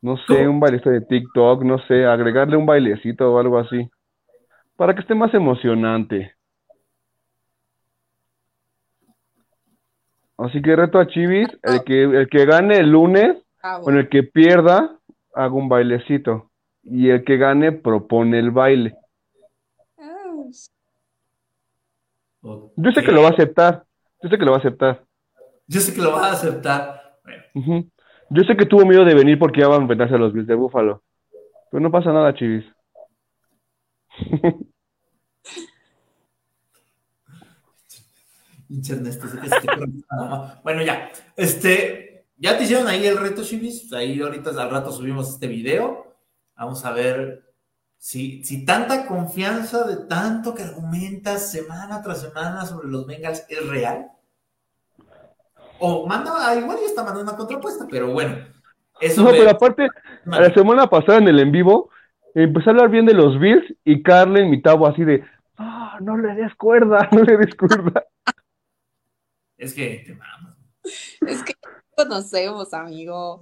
No sé, un bailecito de TikTok, no sé, agregarle un bailecito o algo así. Para que esté más emocionante. Así que reto a Chivis, el que, el que gane el lunes, Ah, bueno, el que pierda, haga un bailecito. Y el que gane propone el baile. Yo sé que lo va a aceptar. Yo sé que lo va a aceptar. Yo sé que lo vas a aceptar. Bueno. Yo sé que tuvo miedo de venir porque ya a enfrentarse a los Bills de Búfalo. Pero no pasa nada, Chivis. Bueno, ya. Este, ya te hicieron ahí el reto, Chivis. Ahí ahorita al rato subimos este video. Vamos a ver si, si tanta confianza de tanto que argumentas semana tras semana sobre los Bengals es real. O manda, ah, igual ya está mandando una contrapuesta, pero bueno. Eso No, me- pero aparte, la semana pasada en el en vivo, empecé a hablar bien de los Bills y Carlen mi tabo así de, ah, no le des cuerda, no le des cuerda. Es que te mamas. Es que conocemos, amigo.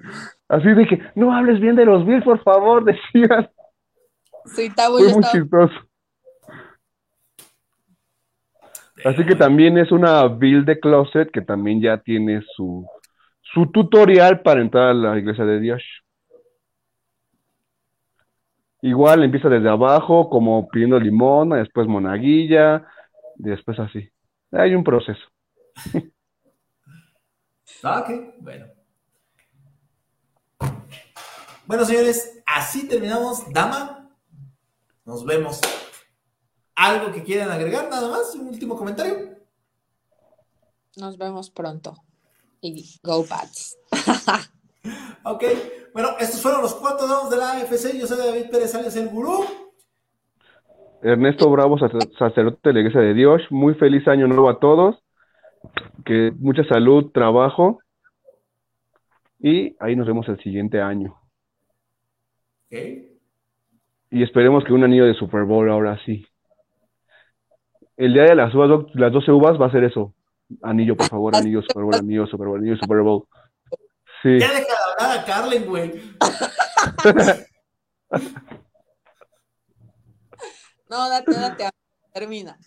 Así de que, no hables bien de los Bills, por favor, decían. Sí, Tabo Fue muy estaba chistoso. Así que también es una build de closet que también ya tiene su, su tutorial para entrar a la iglesia de Dios. Igual empieza desde abajo, como pidiendo limón, después monaguilla, después así. Hay un proceso. Ah, ok, bueno. Bueno, señores, así terminamos. Dama, nos vemos. ¿Algo que quieran agregar? Nada más, un último comentario. Nos vemos pronto. Y go Pats. ok, bueno, estos fueron los cuatro dados de la AFC. Yo soy David Pérez alias el gurú. Ernesto Bravo, sacerdote de la Iglesia de Dios. Muy feliz año nuevo a todos. Que mucha salud, trabajo. Y ahí nos vemos el siguiente año. Y esperemos que un anillo de Super Bowl ahora sí. El día de las uvas, las 12 uvas va a ser eso. Anillo, por favor, anillo, Super Bowl, anillo, Super Bowl, anillo, Super Bowl. Sí. Ya deja de hablar a Carlen, güey. No, date, date, termina.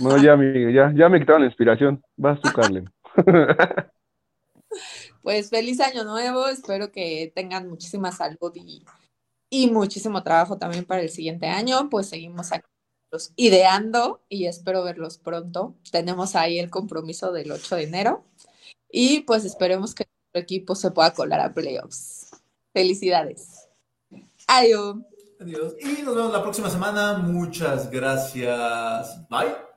No, ya, ya, ya me quitaron la inspiración. Vas tú, Carlen. Pues feliz año nuevo, espero que tengan muchísima salud y, y muchísimo trabajo también para el siguiente año. Pues seguimos aquí ideando y espero verlos pronto. Tenemos ahí el compromiso del 8 de enero y pues esperemos que nuestro equipo se pueda colar a playoffs. Felicidades. Adiós. Adiós. Y nos vemos la próxima semana. Muchas gracias. Bye.